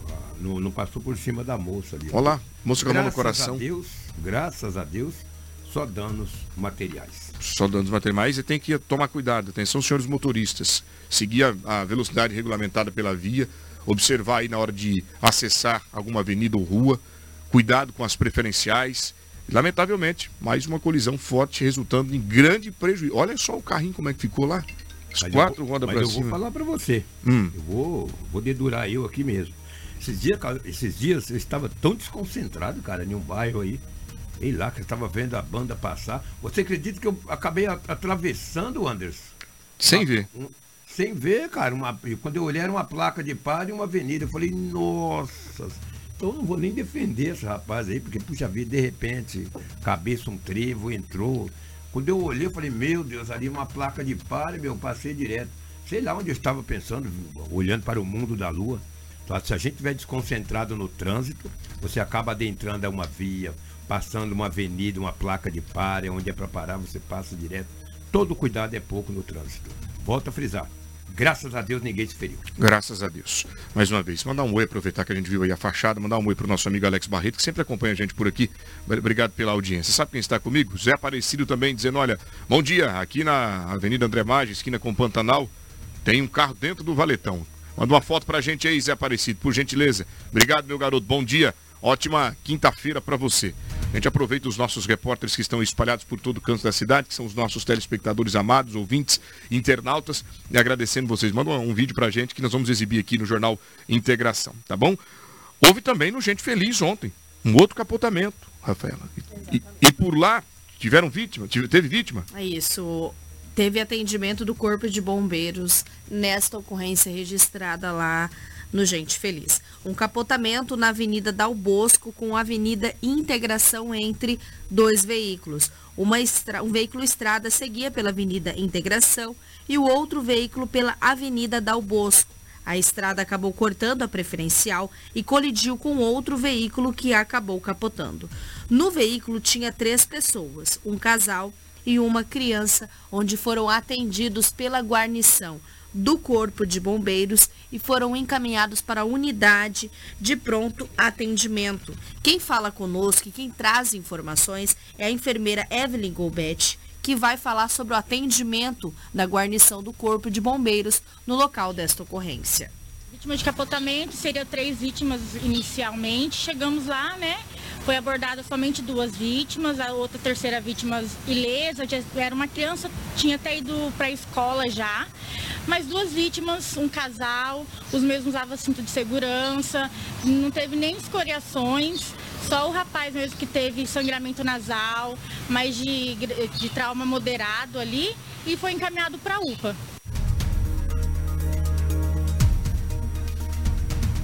ah, Não, não passou por cima da moça ali. Olha lá, moça com a mão no Graças coração. A Deus, graças a Deus, só danos materiais. Só danos materiais e tem que tomar cuidado. Atenção, senhores motoristas. Seguir a, a velocidade regulamentada pela via, observar aí na hora de acessar alguma avenida ou rua, cuidado com as preferenciais. Lamentavelmente, mais uma colisão forte resultando em grande prejuízo. Olha só o carrinho como é que ficou lá. As Mas quatro vou, rodas para eu vou cima. falar para você. Hum. Eu vou, vou dedurar eu aqui mesmo. Esses dias, esses dias eu estava tão desconcentrado, cara, em um bairro aí. Ei lá, que eu estava vendo a banda passar. Você acredita que eu acabei atravessando, Anderson? Sem ver. Um- sem ver, cara. Uma, quando eu olhei era uma placa de par e uma avenida. Eu falei, nossa. Então eu não vou nem defender esse rapaz aí, porque, puxa vida, de repente, cabeça um trevo, entrou. Quando eu olhei, eu falei, meu Deus, ali uma placa de par, meu, eu passei direto. Sei lá onde eu estava pensando, olhando para o mundo da lua. Se a gente estiver desconcentrado no trânsito, você acaba adentrando a uma via, passando uma avenida, uma placa de pare, onde é para parar, você passa direto. Todo cuidado é pouco no trânsito. Volto a frisar. Graças a Deus ninguém se feriu. Graças a Deus. Mais uma vez, mandar um oi, aproveitar que a gente viu aí a fachada, mandar um oi pro nosso amigo Alex Barreto, que sempre acompanha a gente por aqui. Obrigado pela audiência. Sabe quem está comigo? Zé Aparecido também, dizendo, olha, bom dia, aqui na Avenida André Maggi, esquina com Pantanal, tem um carro dentro do valetão. Manda uma foto pra gente aí, Zé Aparecido, por gentileza. Obrigado, meu garoto. Bom dia. Ótima quinta-feira para você. A gente aproveita os nossos repórteres que estão espalhados por todo o canto da cidade, que são os nossos telespectadores amados, ouvintes, internautas, e agradecendo vocês. Manda um, vídeo pra gente que nós vamos exibir aqui no Jornal Integração, tá bom? Houve também no Gente Feliz ontem, um outro capotamento, Rafaela. E, e por lá tiveram vítima, teve vítima? É isso. Teve atendimento do Corpo de Bombeiros nesta ocorrência registrada lá no Gente Feliz. Um capotamento na Avenida Dal Bosco com a Avenida Integração entre dois veículos. Estra- Um veículo estrada seguia pela Avenida Integração e o outro veículo pela Avenida Dal Bosco. A estrada acabou cortando a preferencial e colidiu com outro veículo que acabou capotando. No veículo tinha três pessoas, um casal e uma criança, onde foram atendidos pela guarnição do Corpo de Bombeiros e foram encaminhados para a unidade de pronto atendimento. Quem fala conosco e quem traz informações é a enfermeira Evelyn Golbetti, que vai falar sobre o atendimento da guarnição do Corpo de Bombeiros no local desta ocorrência. Vítima de capotamento, seriam três vítimas inicialmente. Chegamos lá, né? Foi abordada somente duas vítimas, a outra terceira vítima ilesa, era uma criança, tinha até ido para a escola já. Mas duas vítimas, um casal, os mesmos usavam cinto de segurança, não teve nem escoriações, só o rapaz mesmo que teve sangramento nasal, mas de, de trauma moderado ali, e foi encaminhado para a UPA.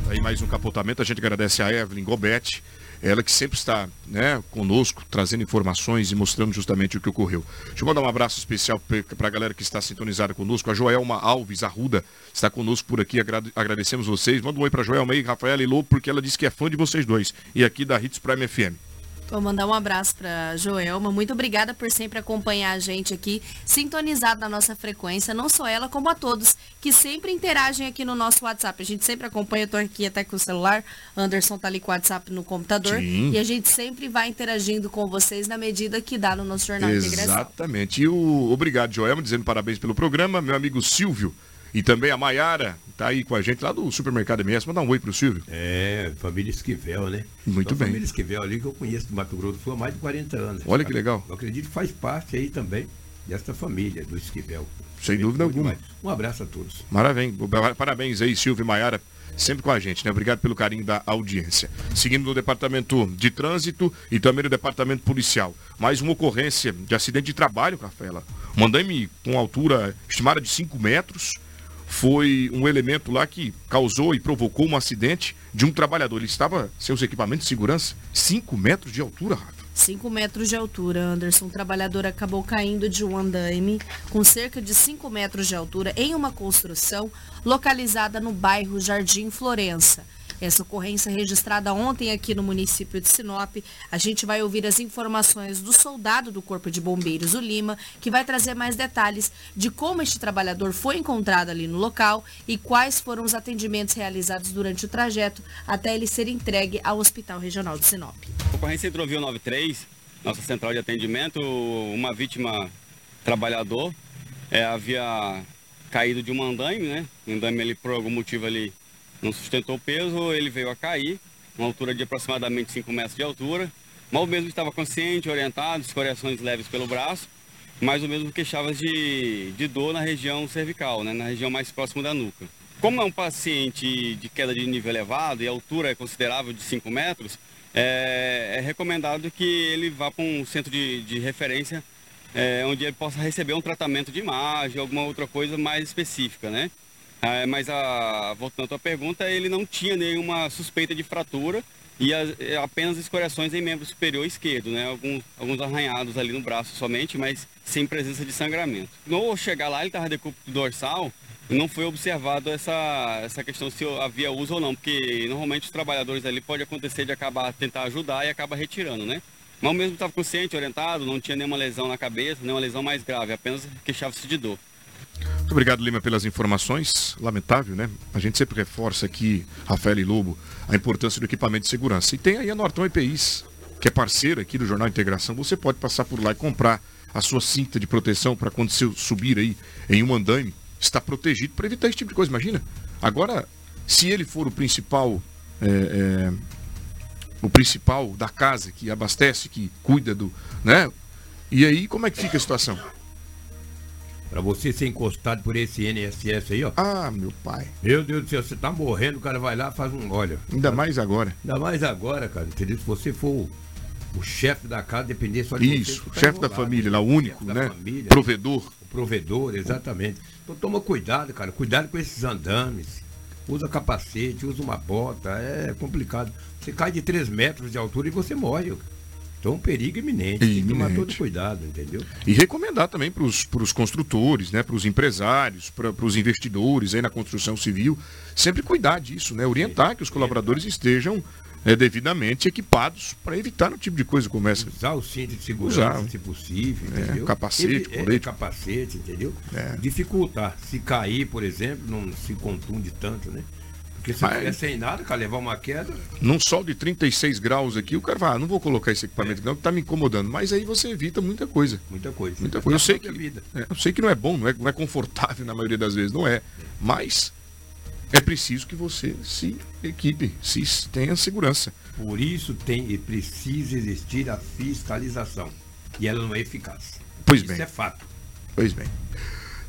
Aí mais um capotamento, a gente agradece a Evelyn Gobetti, ela que sempre está né, conosco, trazendo informações e mostrando justamente o que ocorreu. Deixa eu mandar um abraço especial para a galera que está sintonizada conosco. A Joelma Alves Arruda está conosco por aqui, agrade- agradecemos vocês. Manda um oi para a Joelma aí, Rafaela e Lô, porque ela disse que é fã de vocês dois. E aqui da Hits Prime FM. Vou mandar um abraço para Joelma. Muito obrigada por sempre acompanhar a gente aqui, sintonizado na nossa frequência, não só ela, como a todos que sempre interagem aqui no nosso WhatsApp. A gente sempre acompanha, eu tô aqui até com o celular, Anderson tá ali com o WhatsApp no computador, Sim. e a gente sempre vai interagindo com vocês na medida que dá no nosso Jornal Integração. Exatamente. E o obrigado, Joelma, dizendo parabéns pelo programa. Meu amigo Silvio e também a Maiara, tá aí com a gente lá do supermercado MS. Manda um oi pro Silvio. É, família Esquivel, né? Muito Então, bem. Família Esquivel ali que eu conheço do Mato Grosso do Sul há mais de 40 anos. Olha que legal. Eu acredito que faz parte aí também desta família do Esquivel. Sem dúvida alguma. demais. Um abraço a todos. Maravilha. Parabéns aí, Silvio e Maiara, sempre com a gente, né? Obrigado pelo carinho da audiência. Seguindo no departamento de trânsito e também no departamento policial. Mais uma ocorrência de acidente de trabalho, Rafaela. Um andame com altura estimada de 5 metros. Foi um elemento lá que causou e provocou um acidente de um trabalhador. Ele estava sem os equipamentos de segurança, 5 metros de altura, Rafa. 5 metros de altura, Anderson. O trabalhador acabou caindo de um andaime com cerca de 5 metros de altura em uma construção localizada no bairro Jardim Florença. Essa ocorrência registrada ontem aqui no município de Sinop. A gente vai ouvir as informações do soldado do Corpo de Bombeiros, o Lima, que vai trazer mais detalhes de como este trabalhador foi encontrado ali no local e quais foram os atendimentos realizados durante o trajeto até ele ser entregue ao Hospital Regional de Sinop. Ocorrência Hidrovia 93, nossa central de atendimento, uma vítima trabalhador é, havia caído de um andaime, né? O andaime ele por algum motivo ele não sustentou o peso, ele veio a cair, uma altura de aproximadamente 5 metros de altura. Mal mesmo estava consciente, orientado, escoriações leves pelo braço, mas o mesmo queixava de, de dor na região cervical, né? na região mais próxima da nuca. Como é um paciente de queda de nível elevado e a altura é considerável de 5 metros, é, é recomendado que ele vá para um centro de, de referência é, onde ele possa receber um tratamento de imagem, alguma outra coisa mais específica, né? É, mas a, voltando à tua pergunta, ele não tinha nenhuma suspeita de fratura e é, apenas escoriações em membro superior esquerdo, né? Alguns, alguns arranhados ali no braço somente, mas sem presença de sangramento. No chegar lá, ele estava decúbito dorsal, não foi observado essa, essa questão se havia uso ou não, porque normalmente os trabalhadores ali pode acontecer de acabar tentar ajudar e acaba retirando, né? Mas o mesmo estava consciente, orientado, não tinha nenhuma lesão na cabeça, nenhuma lesão mais grave, apenas queixava-se de dor. Muito obrigado, Lima, pelas informações. Lamentável, né? A gente sempre reforça aqui, Rafael e Lobo, a importância do equipamento de segurança. E tem aí a Norton EPIs, que é parceira aqui do Jornal Integração. Você pode passar por lá e comprar a sua cinta de proteção para quando você subir aí em um andaime, estar protegido para evitar esse tipo de coisa. Imagina. Agora, se ele for o principal é, é, o principal da casa que abastece, que cuida do, né? E aí como é que fica a situação? Para você ser encostado por esse NSS aí, ó. Ah, meu pai. Meu Deus do céu, você tá morrendo, o cara vai lá faz um. Olha. Ainda mais agora. Ainda mais agora, cara. Entendeu? Se você for o, o chefe da casa, depender só de Isso, você, tá chefe da família, lá, o único, né? Família, provedor. O provedor, exatamente. Então toma cuidado, cara. Cuidado com esses andames. Usa capacete, usa uma bota. É complicado. Você cai de 3 metros de altura e você morre. Então, um perigo iminente. Tem que tomar todo cuidado, entendeu? E recomendar também para os construtores, né, para os empresários, para os investidores aí na construção civil, sempre cuidar disso, né? Orientar Sim. que os colaboradores estejam é, devidamente equipados para evitar um tipo de coisa como essa. Usar o cinto de segurança, Usar. se possível, é, entendeu? Capacete, é, capacete, entendeu? É. Dificultar. Se cair, por exemplo, não se contunde tanto, né? Porque se Mas, é sem nada, cara, levar uma queda. Num sol de 36 graus aqui, o cara vai, ah, não vou colocar esse equipamento é. não, que tá me incomodando. Mas aí você evita muita coisa. Muita coisa. Muita coisa. Eu sei, que, é, eu sei que não é bom, não é, não é confortável na maioria das vezes, não é. Mas é preciso que você se equipe, se tenha segurança. Por isso tem precisa existir a fiscalização. E ela não é eficaz. Pois isso bem. é fato. Pois bem.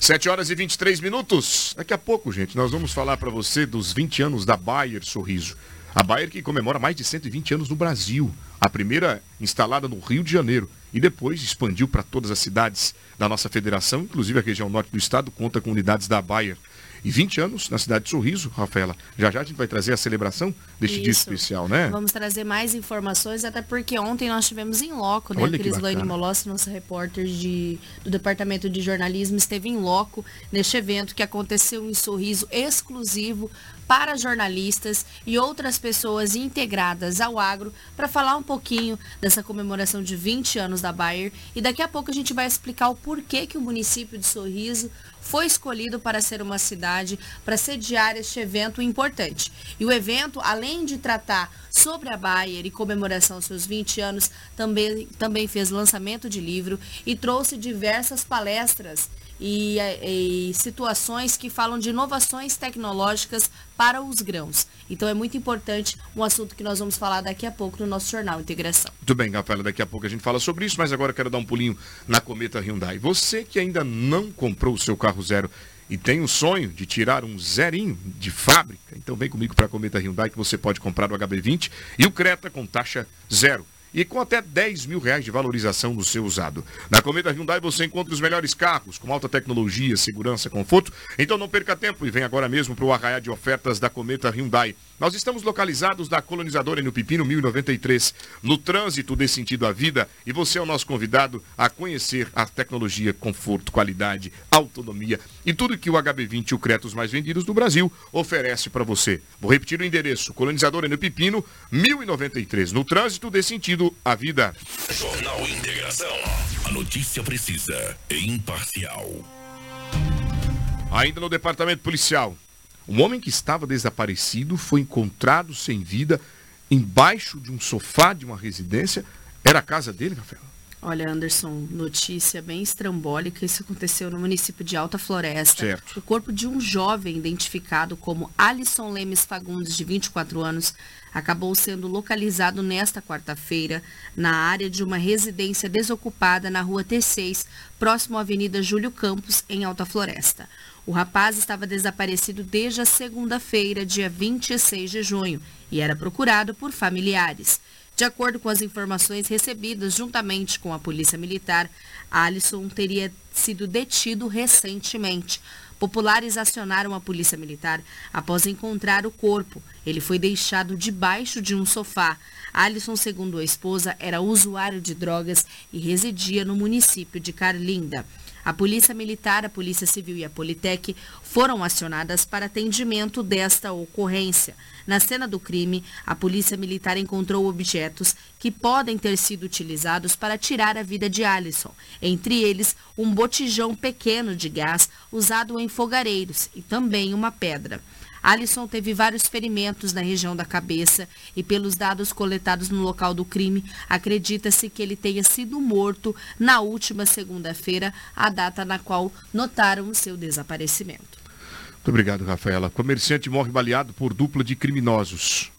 7 horas e 23 minutos. Daqui a pouco, gente, nós vamos falar para você dos 20 anos da Bayer Sorriso. A Bayer que comemora mais de 120 anos no Brasil. A primeira instalada no Rio de Janeiro e depois expandiu para todas as cidades da nossa federação, inclusive a região norte do estado conta com unidades da Bayer e 20 anos na cidade de Sorriso, Rafaela. Já já a gente vai trazer a celebração deste Isso. dia especial, né? Vamos trazer mais informações, até porque ontem nós tivemos em loco, né? Olha Crislane Molossi, nossa repórter de, do Departamento de Jornalismo, esteve em loco neste evento que aconteceu em Sorriso, exclusivo para jornalistas e outras pessoas integradas ao agro para falar um pouquinho dessa comemoração de 20 anos da Bayer e daqui a pouco a gente vai explicar o porquê que o município de Sorriso foi escolhido para ser uma cidade para sediar este evento importante. E o evento, além de tratar sobre a Bayer e comemoração aos seus 20 anos, também, também fez lançamento de livro e trouxe diversas palestras e, e, situações que falam de inovações tecnológicas para os grãos. Então é muito importante um assunto que nós vamos falar daqui a pouco no nosso jornal Integração. Muito bem, Rafaela, daqui a pouco a gente fala sobre isso, mas agora eu quero dar um pulinho na Cometa Hyundai. Você que ainda não comprou o seu carro zero e tem o sonho de tirar um zerinho de fábrica, então vem comigo para a Cometa Hyundai que você pode comprar o HB20 e o Creta com taxa zero e com até 10 mil reais de valorização do seu usado. Na Cometa Hyundai você encontra os melhores carros com alta tecnologia, segurança, conforto. Então não perca tempo e vem agora mesmo para o arraial de ofertas da Cometa Hyundai. Nós estamos localizados na colonizadora no Pepino 1093, no trânsito desse sentido à vida, e você é o nosso convidado a conhecer a tecnologia, conforto, qualidade, autonomia e tudo que o HB20 e o Cretos mais vendidos do Brasil oferece para você. Vou repetir o endereço: colonizadora no Pepino 1093, no trânsito desse sentido à vida. Jornal Integração. A notícia precisa e imparcial. Ainda no departamento policial, um homem que estava desaparecido foi encontrado sem vida embaixo de um sofá de uma residência. Era a casa dele, Rafael? Olha, Anderson, notícia bem estrambólica. Isso aconteceu no município de Alta Floresta. Certo. O corpo de um jovem identificado como Alisson Lemes Fagundes, de 24 anos, acabou sendo localizado nesta quarta-feira na área de uma residência desocupada na rua T6, próximo à Avenida Júlio Campos, em Alta Floresta. O rapaz estava desaparecido desde a segunda-feira, dia 26 de junho, e era procurado por familiares. De acordo com as informações recebidas juntamente com a Polícia Militar, Alisson teria sido detido recentemente. Populares acionaram a Polícia Militar após encontrar o corpo. Ele foi deixado debaixo de um sofá. Alisson, segundo a esposa, era usuário de drogas e residia no município de Carlinda. A Polícia Militar, a Polícia Civil e a Politec foram acionadas para atendimento desta ocorrência. Na cena do crime, a Polícia Militar encontrou objetos que podem ter sido utilizados para tirar a vida de Alisson, entre eles um botijão pequeno de gás usado em fogareiros e também uma pedra. Alisson teve vários ferimentos na região da cabeça e, pelos dados coletados no local do crime, acredita-se que ele tenha sido morto na última segunda-feira, a data na qual notaram o seu desaparecimento. Muito obrigado, Rafaela. Comerciante morre baleado por dupla de criminosos.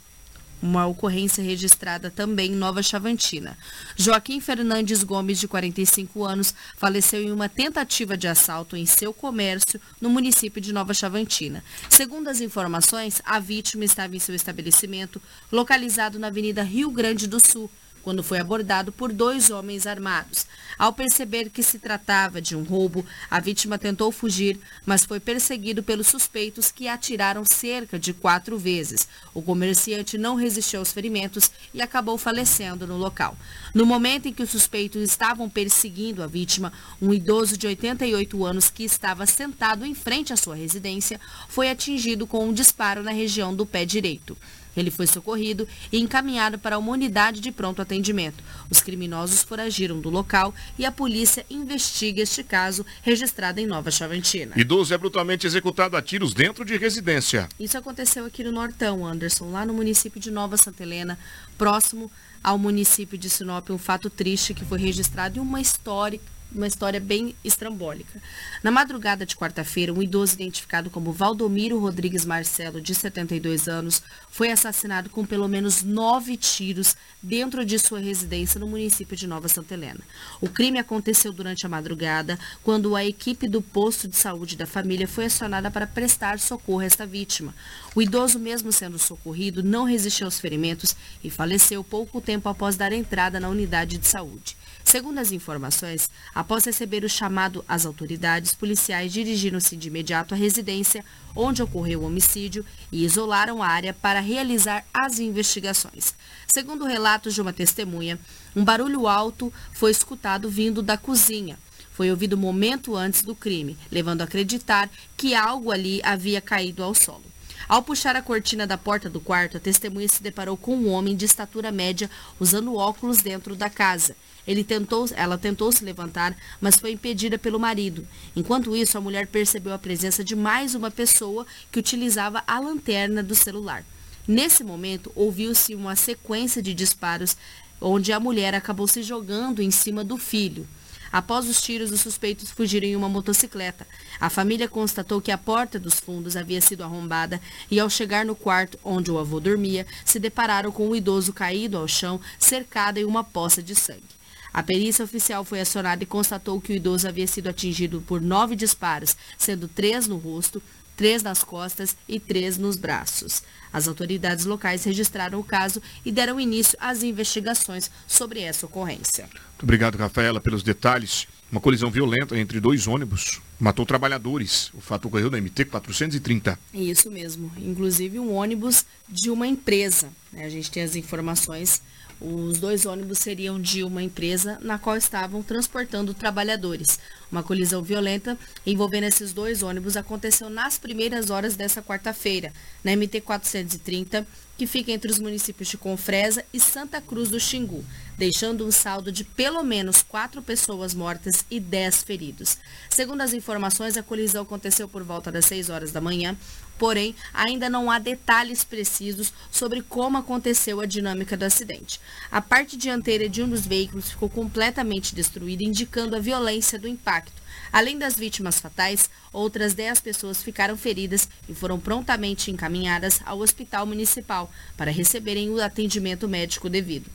Uma ocorrência registrada também em Nova Chavantina. Joaquim Fernandes Gomes, de 45 anos, faleceu em uma tentativa de assalto em seu comércio no município de Nova Chavantina. Segundo as informações, a vítima estava em seu estabelecimento, localizado na Avenida Rio Grande do Sul, quando foi abordado por dois homens armados. Ao perceber que se tratava de um roubo, a vítima tentou fugir, mas foi perseguido pelos suspeitos que atiraram cerca de quatro vezes. O comerciante não resistiu aos ferimentos e acabou falecendo no local. No momento em que os suspeitos estavam perseguindo a vítima, um idoso de 88 anos que estava sentado em frente à sua residência foi atingido com um disparo na região do pé direito. Ele foi socorrido e encaminhado para uma unidade de pronto atendimento. Os criminosos foragiram do local e a polícia investiga este caso registrado em Nova Chavantina. Idoso é brutalmente executado a tiros dentro de residência. Isso aconteceu aqui no Nortão, Anderson, lá no município de Nova Santa Helena, próximo ao município de Sinop, um fato triste que foi registrado em uma história uma história bem estrambólica. Na madrugada de quarta-feira, um idoso identificado como Valdomiro Rodrigues Marcelo, de 72 anos, foi assassinado com pelo menos nove tiros dentro de sua residência no município de Nova Santa Helena. O crime aconteceu durante a madrugada, quando a equipe do posto de saúde da família foi acionada para prestar socorro a esta vítima. O idoso, mesmo sendo socorrido, não resistiu aos ferimentos e faleceu pouco tempo após dar entrada na unidade de saúde. Segundo as informações, após receber o chamado, as autoridades policiais dirigiram-se de imediato à residência onde ocorreu o homicídio e isolaram a área para realizar as investigações. Segundo relatos de uma testemunha, um barulho alto foi escutado vindo da cozinha. Foi ouvido momento antes do crime, levando a acreditar que algo ali havia caído ao solo. Ao puxar a cortina da porta do quarto, a testemunha se deparou com um homem de estatura média usando óculos dentro da casa. Ele tentou, ela tentou se levantar, mas foi impedida pelo marido. Enquanto isso, a mulher percebeu a presença de mais uma pessoa que utilizava a lanterna do celular. Nesse momento, ouviu-se uma sequência de disparos, onde a mulher acabou se jogando em cima do filho. Após os tiros, os suspeitos fugiram em uma motocicleta. A família constatou que a porta dos fundos havia sido arrombada e, ao chegar no quarto onde o avô dormia, se depararam com o idoso caído ao chão, cercado em uma poça de sangue. A perícia oficial foi acionada e constatou que o idoso havia sido atingido por nove disparos, sendo três no rosto, três nas costas e três nos braços. As autoridades locais registraram o caso e deram início às investigações sobre essa ocorrência. Muito obrigado, Rafaela, pelos detalhes. Uma colisão violenta entre dois ônibus matou trabalhadores. O fato ocorreu na MT 430. Isso mesmo. Inclusive um ônibus de uma empresa. né? A gente tem as informações. Os dois ônibus seriam de uma empresa na qual estavam transportando trabalhadores. Uma colisão violenta envolvendo esses dois ônibus aconteceu nas primeiras horas dessa quarta-feira, na MT 430, que fica entre os municípios de Confresa e Santa Cruz do Xingu, deixando um saldo de pelo menos quatro pessoas mortas e dez feridos. Segundo as informações, a colisão aconteceu por volta das 6 horas da manhã, porém ainda não há detalhes precisos sobre como aconteceu a dinâmica do acidente. A parte dianteira de um dos veículos ficou completamente destruída, indicando a violência do impacto. Além das vítimas fatais, outras 10 pessoas ficaram feridas e foram prontamente encaminhadas ao hospital municipal para receberem o atendimento médico devido.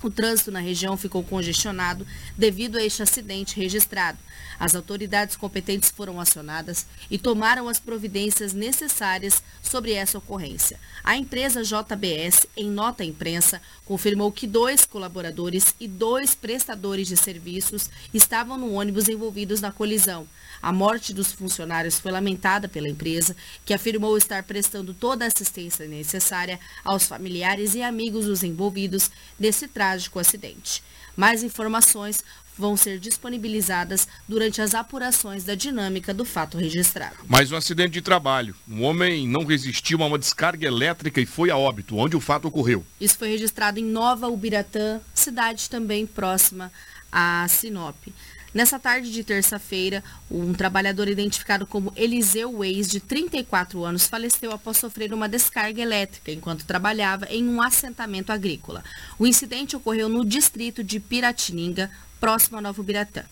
O trânsito na região ficou congestionado devido a este acidente registrado. As autoridades competentes foram acionadas e tomaram as providências necessárias sobre essa ocorrência. A empresa JBS, em nota à imprensa, confirmou que dois colaboradores e dois prestadores de serviços estavam no ônibus envolvidos na colisão. A morte dos funcionários foi lamentada pela empresa, que afirmou estar prestando toda a assistência necessária aos familiares e amigos dos envolvidos nesse trágico acidente. Mais informações vão ser disponibilizadas durante as apurações da dinâmica do fato registrado. Mais um acidente de trabalho. Um homem não resistiu a uma descarga elétrica e foi a óbito, onde o fato ocorreu. Isso foi registrado em Nova Ubiratã, cidade também próxima a Sinop. Nessa tarde de terça-feira, um trabalhador identificado como Eliseu Weis, de 34 anos, faleceu após sofrer uma descarga elétrica enquanto trabalhava em um assentamento agrícola. O incidente ocorreu no distrito de Piratininga, próximo a Nova Ubiratã.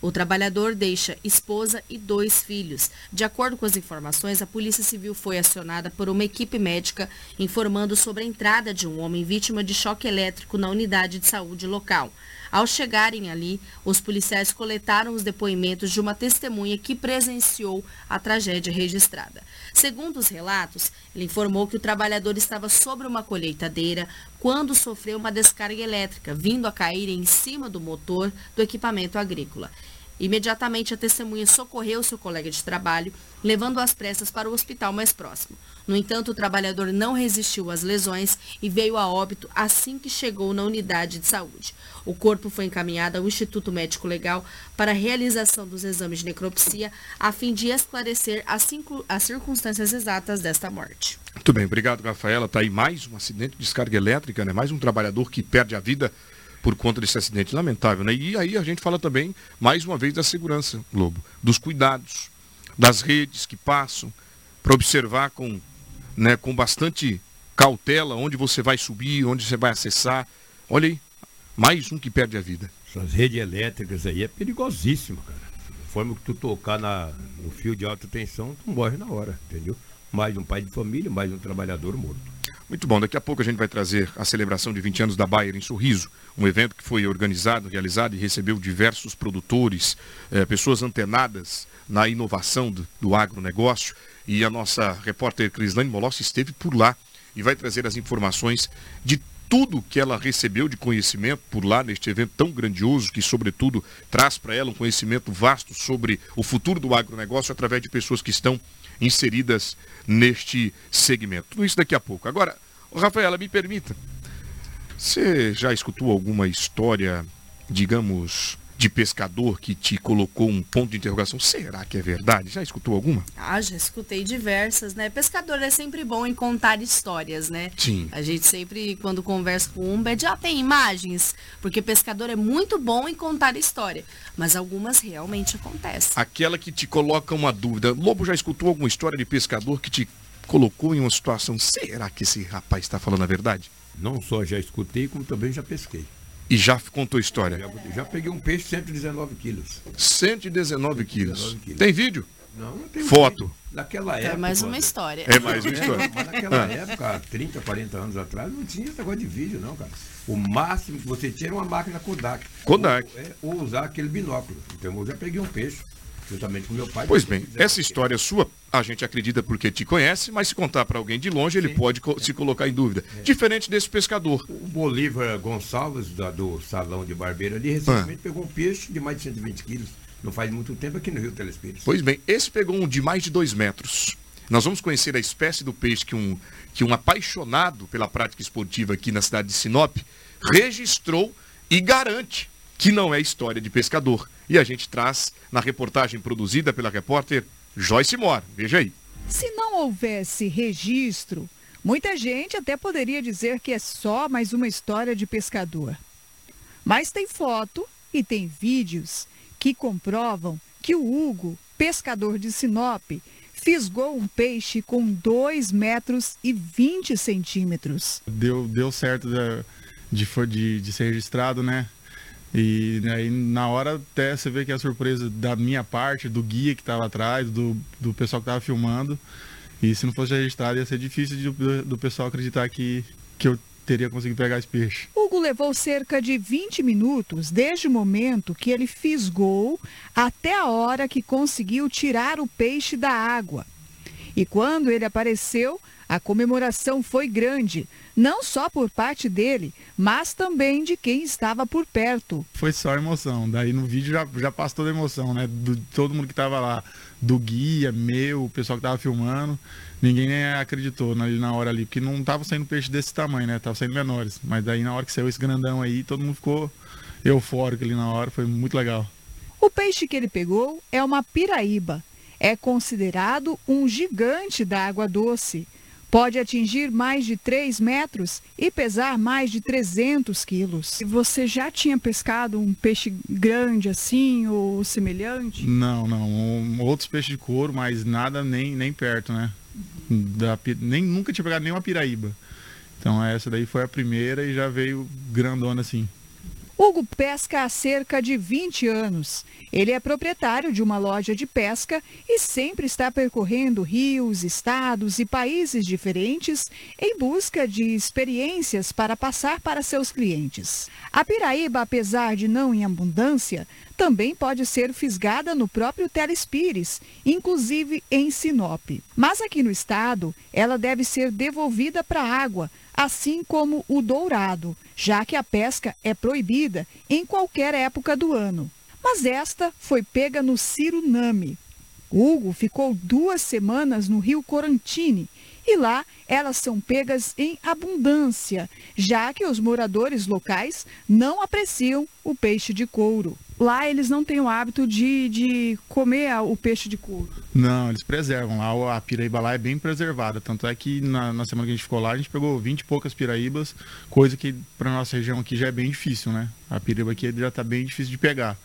O trabalhador deixa esposa e dois filhos. De acordo com as informações, a Polícia Civil foi acionada por uma equipe médica informando sobre a entrada de um homem vítima de choque elétrico na unidade de saúde local. Ao chegarem ali, os policiais coletaram os depoimentos de uma testemunha que presenciou a tragédia registrada. Segundo os relatos, ele informou que o trabalhador estava sobre uma colheitadeira quando sofreu uma descarga elétrica, vindo a cair em cima do motor do equipamento agrícola. Imediatamente, a testemunha socorreu seu colega de trabalho, levando às pressas para o hospital mais próximo. No entanto, o trabalhador não resistiu às lesões e veio a óbito assim que chegou na unidade de saúde. O corpo foi encaminhado ao Instituto Médico Legal para a realização dos exames de necropsia, a fim de esclarecer as, cinco- as circunstâncias exatas desta morte. Muito bem, obrigado, Rafaela. Tá aí mais um acidente de descarga elétrica, né? Mais um trabalhador que perde a vida por conta desse acidente lamentável, né? E aí a gente fala também, mais uma vez, da segurança, Globo, dos cuidados, das redes que passam, para observar com, né, com bastante cautela onde você vai subir, onde você vai acessar. Olha aí, mais um que perde a vida. Essas redes elétricas aí é perigosíssimo, cara. Forma que tu tocar na, no fio de alta tensão, tu morre na hora, entendeu? Mais um pai de família, mais um trabalhador morto. Muito bom, daqui a pouco a gente vai trazer a celebração de 20 anos da Bayer em Sorriso, um evento que foi organizado, realizado e recebeu diversos produtores, eh, pessoas antenadas na inovação do, do agronegócio. E a nossa repórter Crislane Molossi esteve por lá e vai trazer as informações de tudo que ela recebeu de conhecimento por lá neste evento tão grandioso, que sobretudo traz para ela um conhecimento vasto sobre o futuro do agronegócio através de pessoas que estão inseridas neste segmento. Tudo isso daqui a pouco. Agora, Rafaela, me permita. Você já escutou alguma história, digamos, de pescador que te colocou um ponto de interrogação? Será que é verdade? Já escutou alguma? Ah, já escutei diversas, né? Pescador é sempre bom em contar histórias, né? Sim. A gente sempre, quando conversa com um, já tem imagens, porque pescador é muito bom em contar história, mas algumas realmente acontecem. Aquela que te coloca uma dúvida. Lobo já escutou alguma história de pescador que te colocou em uma situação? Será que esse rapaz está falando a verdade? Não só já escutei, como também já pesquei. E já contou história? Já, já peguei um peixe 119 quilos. 119 quilos. 119 quilos. Tem vídeo? Não, não tem Foto. vídeo. Naquela É época. mais uma história. É mais uma história. Mas naquela Ah. época, 30, 40 anos atrás, não tinha esse negócio de vídeo, não, cara. O máximo que você tinha era uma máquina Kodak. Kodak. Ou, é, ou usar aquele binóculo. Então eu já peguei um peixe. Juntamente com meu pai. Pois bem, essa história sua, a gente acredita porque te conhece, mas se contar para alguém de longe, ele pode co- se colocar em dúvida. Diferente desse pescador. O Bolívar Gonçalves, da- do Salão de Barbeiro ali, recentemente pegou um peixe de mais de 120 quilos. Não faz muito tempo aqui no Rio Telespires. Pois bem, esse pegou um de mais de dois metros. Nós vamos conhecer a espécie do peixe que um, que um apaixonado pela prática esportiva aqui na cidade de Sinop registrou e garante que não é história de pescador. E a gente traz na reportagem produzida pela repórter Joyce Moore. Veja aí. Se não houvesse registro, muita gente até poderia dizer que é só mais uma história de pescador. Mas tem foto e tem vídeos que comprovam que o Hugo, pescador de Sinop, fisgou um peixe com 2 metros e 20 centímetros. deu, deu certo de, for- de, de ser registrado, né? E aí na hora até você vê que é a surpresa da minha parte, do guia que estava atrás, do, do pessoal que estava filmando. E se não fosse registrado ia ser difícil de- do, do pessoal acreditar que, que eu teria conseguido pegar esse peixe. Hugo levou cerca de 20 minutos desde o momento que ele fisgou até a hora que conseguiu tirar o peixe da água. E quando ele apareceu, a comemoração foi grande, não só por parte dele, mas também de quem estava por perto. Foi só emoção. Daí no vídeo já, já passa toda a emoção, né? Do todo mundo que tava lá, do guia, meu, o pessoal que tava filmando. Ninguém nem acreditou na, na hora ali, porque não tava saindo peixe desse tamanho, né? Tava saindo menores. Mas daí na hora que saiu esse grandão aí, todo mundo ficou eufórico ali na hora, foi muito legal. O peixe que ele pegou é uma piraíba. É considerado um gigante da água doce. Pode atingir mais de 3 metros e pesar mais de 300 quilos. Você já tinha pescado um peixe grande assim ou semelhante? Não, não. Um- outros peixes de couro, mas nada nem, nem perto, né? Da, nem, nunca tinha pegado nenhuma piraíba. Então essa daí foi a primeira e já veio grandona assim. Hugo pesca há cerca de 20 anos. Ele é proprietário de uma loja de pesca e sempre está percorrendo rios, estados e países diferentes em busca de experiências para passar para seus clientes. A piraíba, apesar de não em abundância, também pode ser fisgada no próprio Telespires, inclusive em Sinop. Mas aqui no estado, ela deve ser devolvida para a água, assim como o dourado, já que a pesca é proibida em qualquer época do ano. Mas esta foi pega no Ciruname. Hugo ficou duas semanas no rio Corantini e lá elas são pegas em abundância, já que os moradores locais não apreciam o peixe de couro. Lá eles não têm o hábito de, de comer o peixe de couro. Não, eles preservam. Lá a piraíba lá é bem preservada. Tanto é que na, na semana que a gente ficou lá, a gente pegou 20 e poucas piraíbas, coisa que para nossa região aqui já é bem difícil, né? A piraíba aqui já está bem difícil de pegar.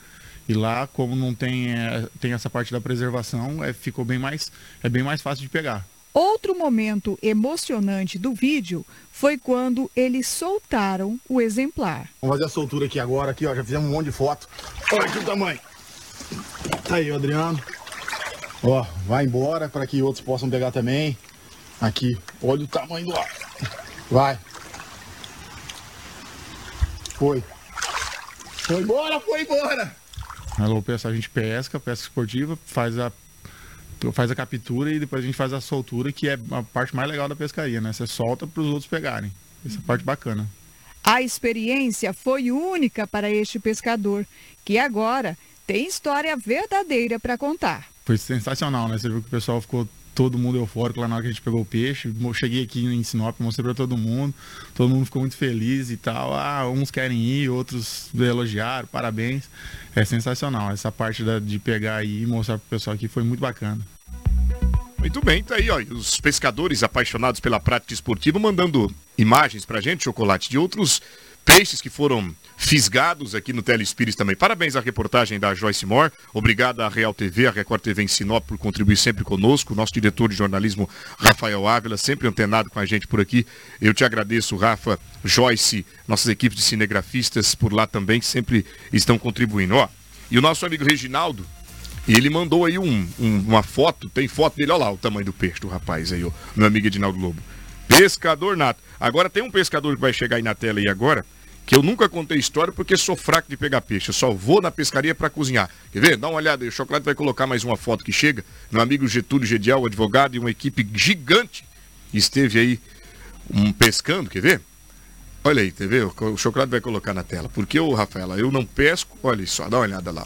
E lá, como não tem, é, tem essa parte da preservação, é, ficou bem mais, é bem mais fácil de pegar. Outro momento emocionante do vídeo foi quando eles soltaram o exemplar. Vamos fazer a soltura aqui agora, aqui, ó. Já fizemos um monte de foto. Olha aqui o tamanho. Tá aí, o Adriano. Ó, vai embora para que outros possam pegar também. Aqui, olha o tamanho do ar. Vai. Foi. Foi embora, foi embora. Alô, pessoal, a gente pesca, pesca esportiva, faz a, faz a captura e depois a gente faz a soltura, que é a parte mais legal da pescaria, né? Você solta para os outros pegarem. Essa a parte bacana. A experiência foi única para este pescador, que agora tem história verdadeira para contar. Foi sensacional, né? Você viu que o pessoal ficou todo mundo eufórico lá na hora que a gente pegou o peixe. Cheguei aqui em Sinop, mostrei para todo mundo. Todo mundo ficou muito feliz e tal. Ah, uns querem ir, outros elogiaram, parabéns. É sensacional. Essa parte da- de pegar e mostrar pro pessoal aqui foi muito bacana. Muito bem, tá aí, ó. Os pescadores apaixonados pela prática esportiva mandando imagens pra gente, chocolate, de outros peixes que foram fisgados aqui no Telespires também. Parabéns à reportagem da Joyce Moore. Obrigado à Real TV, à Record TV em Sinop por contribuir sempre conosco. Nosso diretor de jornalismo, Rafael Ávila, sempre antenado com a gente por aqui. Eu te agradeço, Rafa, Joyce, nossas equipes de cinegrafistas por lá também, que sempre estão contribuindo. Ó, e o nosso amigo Reginaldo, e ele mandou aí um- um- uma foto, tem foto dele, olha lá o tamanho do peixe do rapaz aí, ó, meu amigo Edinaldo Lobo. Pescador nato. Agora tem um pescador que vai chegar aí na tela aí agora, que eu nunca contei história porque sou fraco de pegar peixe. Eu só vou na pescaria para cozinhar. Quer ver? Dá uma olhada aí. O Chocolate vai colocar mais uma foto que chega. Meu amigo Getúlio Gedial, advogado, e uma equipe gigante esteve aí um, pescando. Quer ver? Olha aí, quer ver? O Chocolate vai colocar na tela. Porque, ô Rafaela, eu não pesco. Olha só, dá uma olhada lá.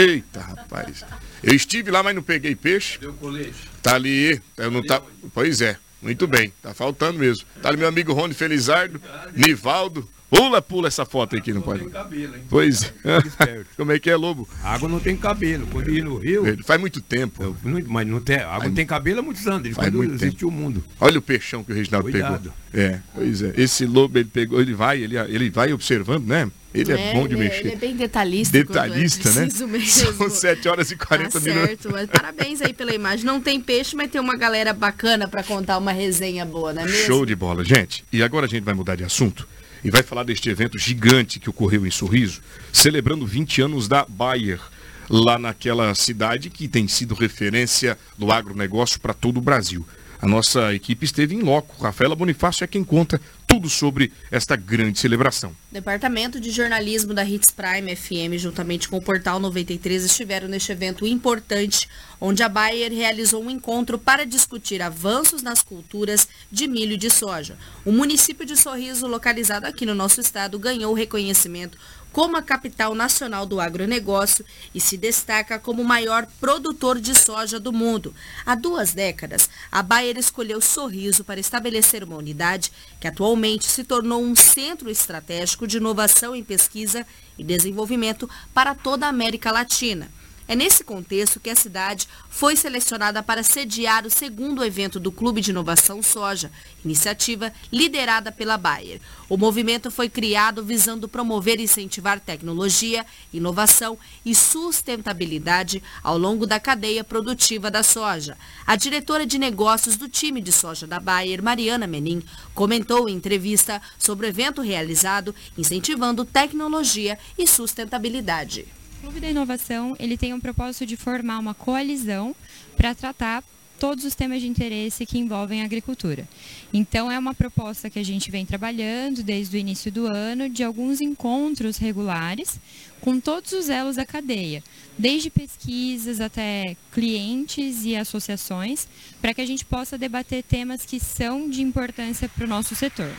Eita, rapaz. Eu estive lá, mas não peguei peixe. Deu colete. Tá ali. Eu não tá... Pois é. Muito bem. Tá faltando mesmo. Tá ali meu amigo Rony Felizardo, Nivaldo. Pula, pula essa foto aí que não pode. cabelo, hein? Pois é. Como é que é, Lobo? A água não tem cabelo. Quando ia no rio. Faz muito tempo. Não, mas não tem, a água não tem cabelo há muitos anos. Ele Faz muito existiu o mundo. Olha o peixão que o Reginaldo Cuidado. pegou. É, pois é. Esse lobo ele pegou, ele vai, ele, ele vai observando, né? Ele é, bom de ele, mexer. Ele é bem detalhista. Detalhista, é né? preciso mesmo. São 7 horas e 40 tá minutos. certo, mas parabéns aí pela imagem. Não tem peixe, mas tem uma galera bacana para contar uma resenha boa, não é mesmo? Show de bola, gente. E agora a gente vai mudar de assunto e vai falar deste evento gigante que ocorreu em Sorriso, celebrando 20 anos da Bayer, lá naquela cidade que tem sido referência do agronegócio para todo o Brasil. A nossa equipe esteve em loco. Rafaela Bonifácio é quem conta tudo sobre esta grande celebração. Departamento de Jornalismo da Hits Prime FM, juntamente com o Portal 93, estiveram neste evento importante, onde a Bayer realizou um encontro para discutir avanços nas culturas de milho e de soja. O município de Sorriso, localizado aqui no nosso estado, ganhou reconhecimento como a capital nacional do agronegócio e se destaca como o maior produtor de soja do mundo. Há duas décadas, a Bayer escolheu Sorriso para estabelecer uma unidade que atualmente se tornou um centro estratégico de inovação em pesquisa e desenvolvimento para toda a América Latina. É nesse contexto que a cidade foi selecionada para sediar o segundo evento do Clube de Inovação Soja, iniciativa liderada pela Bayer. O movimento foi criado visando promover e incentivar tecnologia, inovação e sustentabilidade ao longo da cadeia produtiva da soja. A diretora de negócios do time de soja da Bayer, Mariana Menin, comentou em entrevista sobre o evento realizado, incentivando tecnologia e sustentabilidade. Clube da Inovação ele tem o propósito de formar uma coalizão para tratar todos os temas de interesse que envolvem a agricultura. Então, é uma proposta que a gente vem trabalhando desde o início do ano, de alguns encontros regulares com todos os elos da cadeia, desde pesquisas até clientes e associações, para que a gente possa debater temas que são de importância para o nosso setor.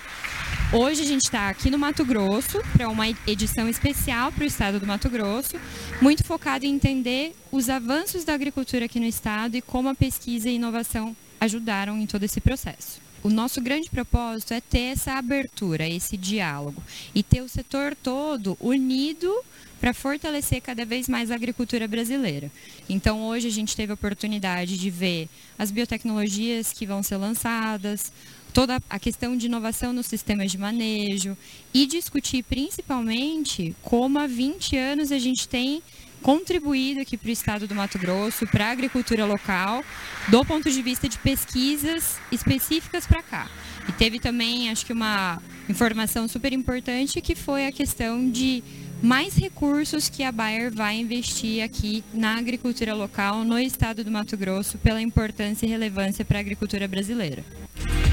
Hoje a gente está aqui no Mato Grosso para uma edição especial para o estado do Mato Grosso, muito focado em entender os avanços da agricultura aqui no estado e como a pesquisa e inovação ajudaram em todo esse processo. O nosso grande propósito é ter essa abertura, esse diálogo e ter o setor todo unido para fortalecer cada vez mais a agricultura brasileira. Então, hoje a gente teve a oportunidade de ver as biotecnologias que vão ser lançadas, toda a questão de inovação nos sistemas de manejo e discutir principalmente como há 20 anos a gente tem contribuído aqui para o estado do Mato Grosso, para a agricultura local, do ponto de vista de pesquisas específicas para cá. E teve também, acho que uma informação super importante que foi a questão de mais recursos que a Bayer vai investir aqui na agricultura local no estado do Mato Grosso pela importância e relevância para a agricultura brasileira.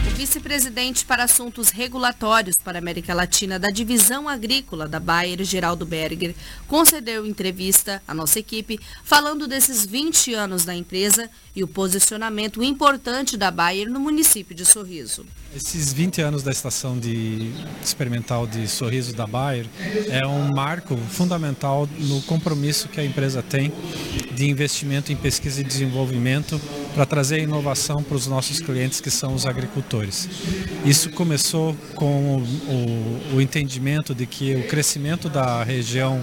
O vice-presidente para assuntos regulatórios para a América Latina da Divisão Agrícola da Bayer, Geraldo Berger, concedeu entrevista à nossa equipe falando desses 20 anos da empresa e o posicionamento importante da Bayer no município de Sorriso. Esses 20 anos da estação de experimental de Sorriso da Bayer é um marco fundamental no compromisso que a empresa tem de investimento em pesquisa e desenvolvimento para trazer inovação para os nossos clientes que são os agricultores. Isso começou com o, o, o entendimento de que o crescimento da região,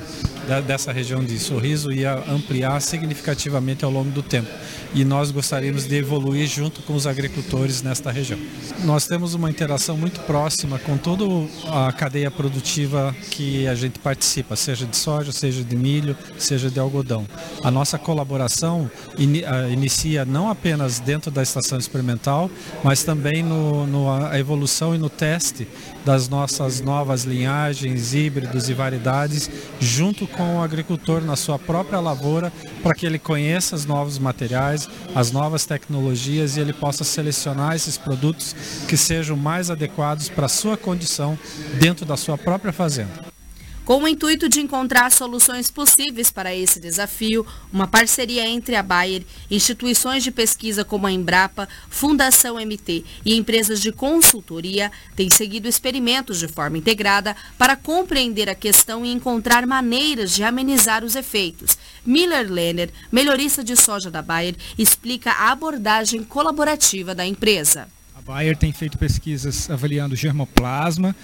dessa região de Sorriso ia ampliar significativamente ao longo do tempo e nós gostaríamos de evoluir junto com os agricultores nesta região. Nós temos uma interação muito próxima com toda a cadeia produtiva que a gente participa, seja de soja, seja de milho, seja de algodão. A nossa colaboração in, uh, inicia não apenas dentro da estação experimental, mas também no, no a evolução e no teste das nossas novas linhagens, híbridos e variedades, junto com o agricultor na sua própria lavoura para que ele conheça os novos materiais, as novas tecnologias e ele possa selecionar esses produtos que sejam mais adequados para a sua condição dentro da sua própria fazenda. Com o intuito de encontrar soluções possíveis para esse desafio, uma parceria entre a Bayer, instituições de pesquisa como a Embrapa, Fundação MT e empresas de consultoria tem seguido experimentos de forma integrada para compreender a questão e encontrar maneiras de amenizar os efeitos. Miller Lenner, melhorista de soja da Bayer, explica a abordagem colaborativa da empresa. Bayer tem feito pesquisas avaliando germoplasma,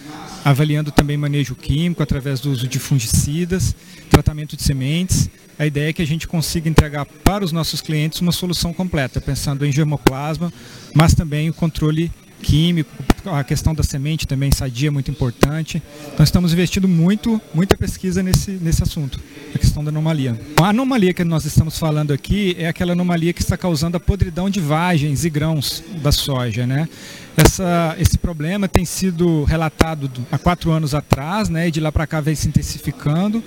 avaliando também manejo químico através do uso de fungicidas, tratamento de sementes. A ideia é que a gente consiga entregar para os nossos clientes uma solução completa, pensando em germoplasma, mas também o controle químico, a questão da semente também sadia é muito importante. Nós estamos investindo muito, muita pesquisa nesse, nesse assunto, a questão da anomalia. A anomalia que nós estamos falando aqui é aquela anomalia que está causando a podridão de vagens e grãos da soja, né? Essa, esse problema tem sido relatado há quatro anos atrás, né, e de lá para cá vem se intensificando.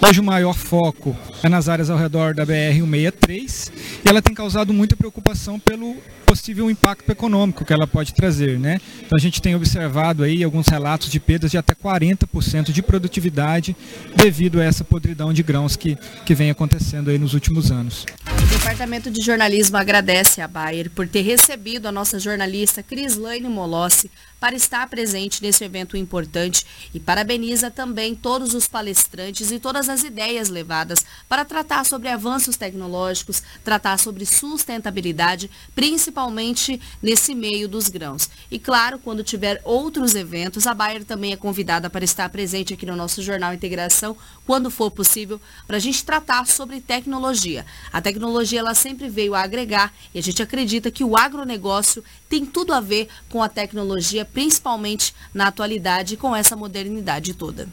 Hoje o maior foco é nas áreas ao redor da BR-163 e ela tem causado muita preocupação pelo possível impacto econômico que ela pode trazer. Né? Então a gente tem observado aí alguns relatos de perdas de até 40% de produtividade devido a essa podridão de grãos que, que vem acontecendo aí nos últimos anos. O Departamento de Jornalismo agradece a Bayer por ter recebido a nossa jornalista Crislaine Molossi para estar presente nesse evento importante e parabeniza também todos os palestrantes e todas as ideias levadas para tratar sobre avanços tecnológicos, tratar sobre sustentabilidade, principalmente nesse meio dos grãos. E claro, quando tiver outros eventos, a Bayer também é convidada para estar presente aqui no nosso Jornal Integração, quando for possível, para a gente tratar sobre tecnologia. A tecnologia ela sempre veio a agregar e a gente acredita que o agronegócio tem tudo a ver com a tecnologia principalmente na atualidade com essa modernidade toda.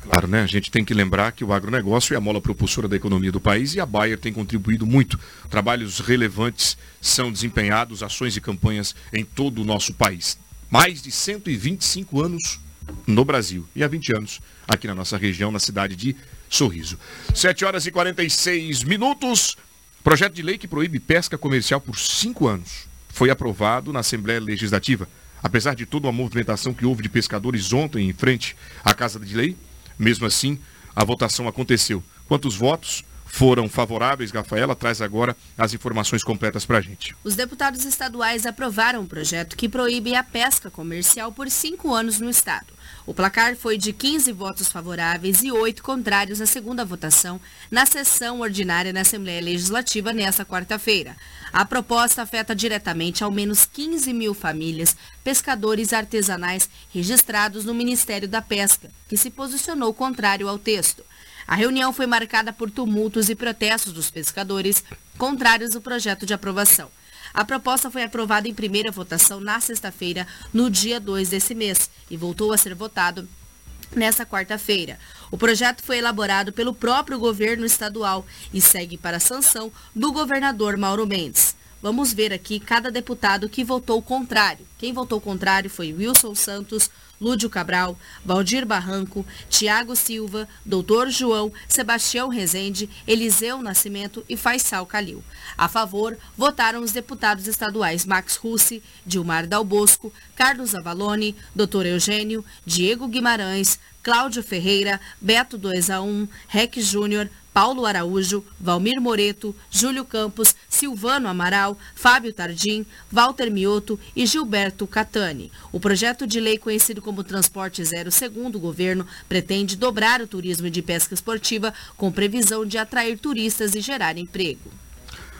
Claro, né? A gente tem que lembrar que o agronegócio é a mola propulsora da economia do país e a Bayer tem contribuído muito. Trabalhos relevantes são desempenhados, ações e campanhas em todo o nosso país. Mais de 125 anos no Brasil e há 20 anos aqui na nossa região, na cidade de Sorriso. 7 horas e 46 minutos. Projeto de lei que proíbe pesca comercial por cinco anos foi aprovado na Assembleia Legislativa. Apesar de toda a movimentação que houve de pescadores ontem em frente à Casa de Lei, mesmo assim, a votação aconteceu. Quantos votos? foram favoráveis, Rafaela traz agora as informações completas para a gente. Os deputados estaduais aprovaram um projeto que proíbe a pesca comercial por cinco anos no estado. O placar foi de 15 votos favoráveis e 8 contrários à segunda votação na sessão ordinária na Assembleia Legislativa nesta quarta-feira. A proposta afeta diretamente ao menos 15 mil famílias, pescadores artesanais registrados no Ministério da Pesca, que se posicionou contrário ao texto. A reunião foi marcada por tumultos e protestos dos pescadores contrários ao projeto de aprovação. A proposta foi aprovada em primeira votação na sexta-feira, no dia 2 desse mês, e voltou a ser votado nesta quarta-feira. O projeto foi elaborado pelo próprio governo estadual e segue para a sanção do governador Mauro Mendes. Vamos ver aqui cada deputado que votou contrário. Quem votou contrário foi Wilson Santos, Lúdio Cabral, Valdir Barranco, Tiago Silva, Doutor João, Sebastião Rezende, Eliseu Nascimento e Faisal Calil. A favor, votaram os deputados estaduais Max Russi, Dilmar Dalbosco, Carlos Avalone, Doutor Eugênio, Diego Guimarães, Cláudio Ferreira, Beto 2 a 1, Rec Júnior, Paulo Araújo, Valmir Moreto, Júlio Campos, Silvano Amaral, Fábio Tardim, Walter Mioto e Gilberto Catani. O projeto de lei conhecido como Transporte Zero, segundo o governo, pretende dobrar o turismo de pesca esportiva com previsão de atrair turistas e gerar emprego.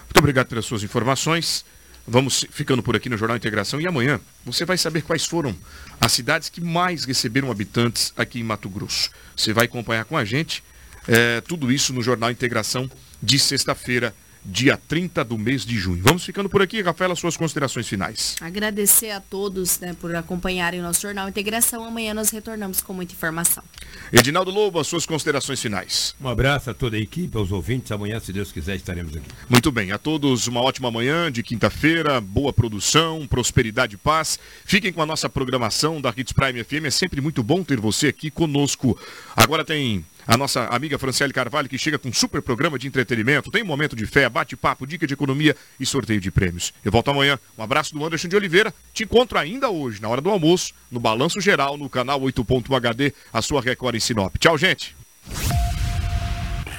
Muito obrigado pelas suas informações. Vamos ficando por aqui no Jornal Integração e amanhã você vai saber quais foram as cidades que mais receberam habitantes aqui em Mato Grosso. Você vai acompanhar com a gente é, tudo isso no Jornal Integração de sexta-feira, dia 30 do mês de junho. Vamos ficando por aqui, Rafaela, suas considerações finais. Agradecer a todos né, por acompanharem o nosso Jornal Integração. Amanhã nós retornamos com muita informação. Edinaldo Lobo, as suas considerações finais. Um abraço a toda a equipe, aos ouvintes. Amanhã, se Deus quiser, estaremos aqui. Muito bem, a todos uma ótima manhã de quinta-feira, boa produção, prosperidade e paz. Fiquem com a nossa programação da Hits Prime FM. É sempre muito bom ter você aqui conosco. Agora tem A nossa amiga Franciele Carvalho, que chega com um super programa de entretenimento, tem um momento de fé, bate-papo, dica de economia e sorteio de prêmios. Eu volto amanhã. Um abraço do Anderson de Oliveira. Te encontro ainda hoje, na hora do almoço, no Balanço Geral, no canal 8.HD, a sua Record em Sinop. Tchau, gente.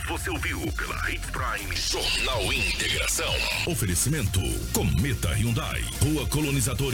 Você ouviu pela Hits Prime Jornal Integração. Oferecimento Cometa Hyundai. Rua Colonizador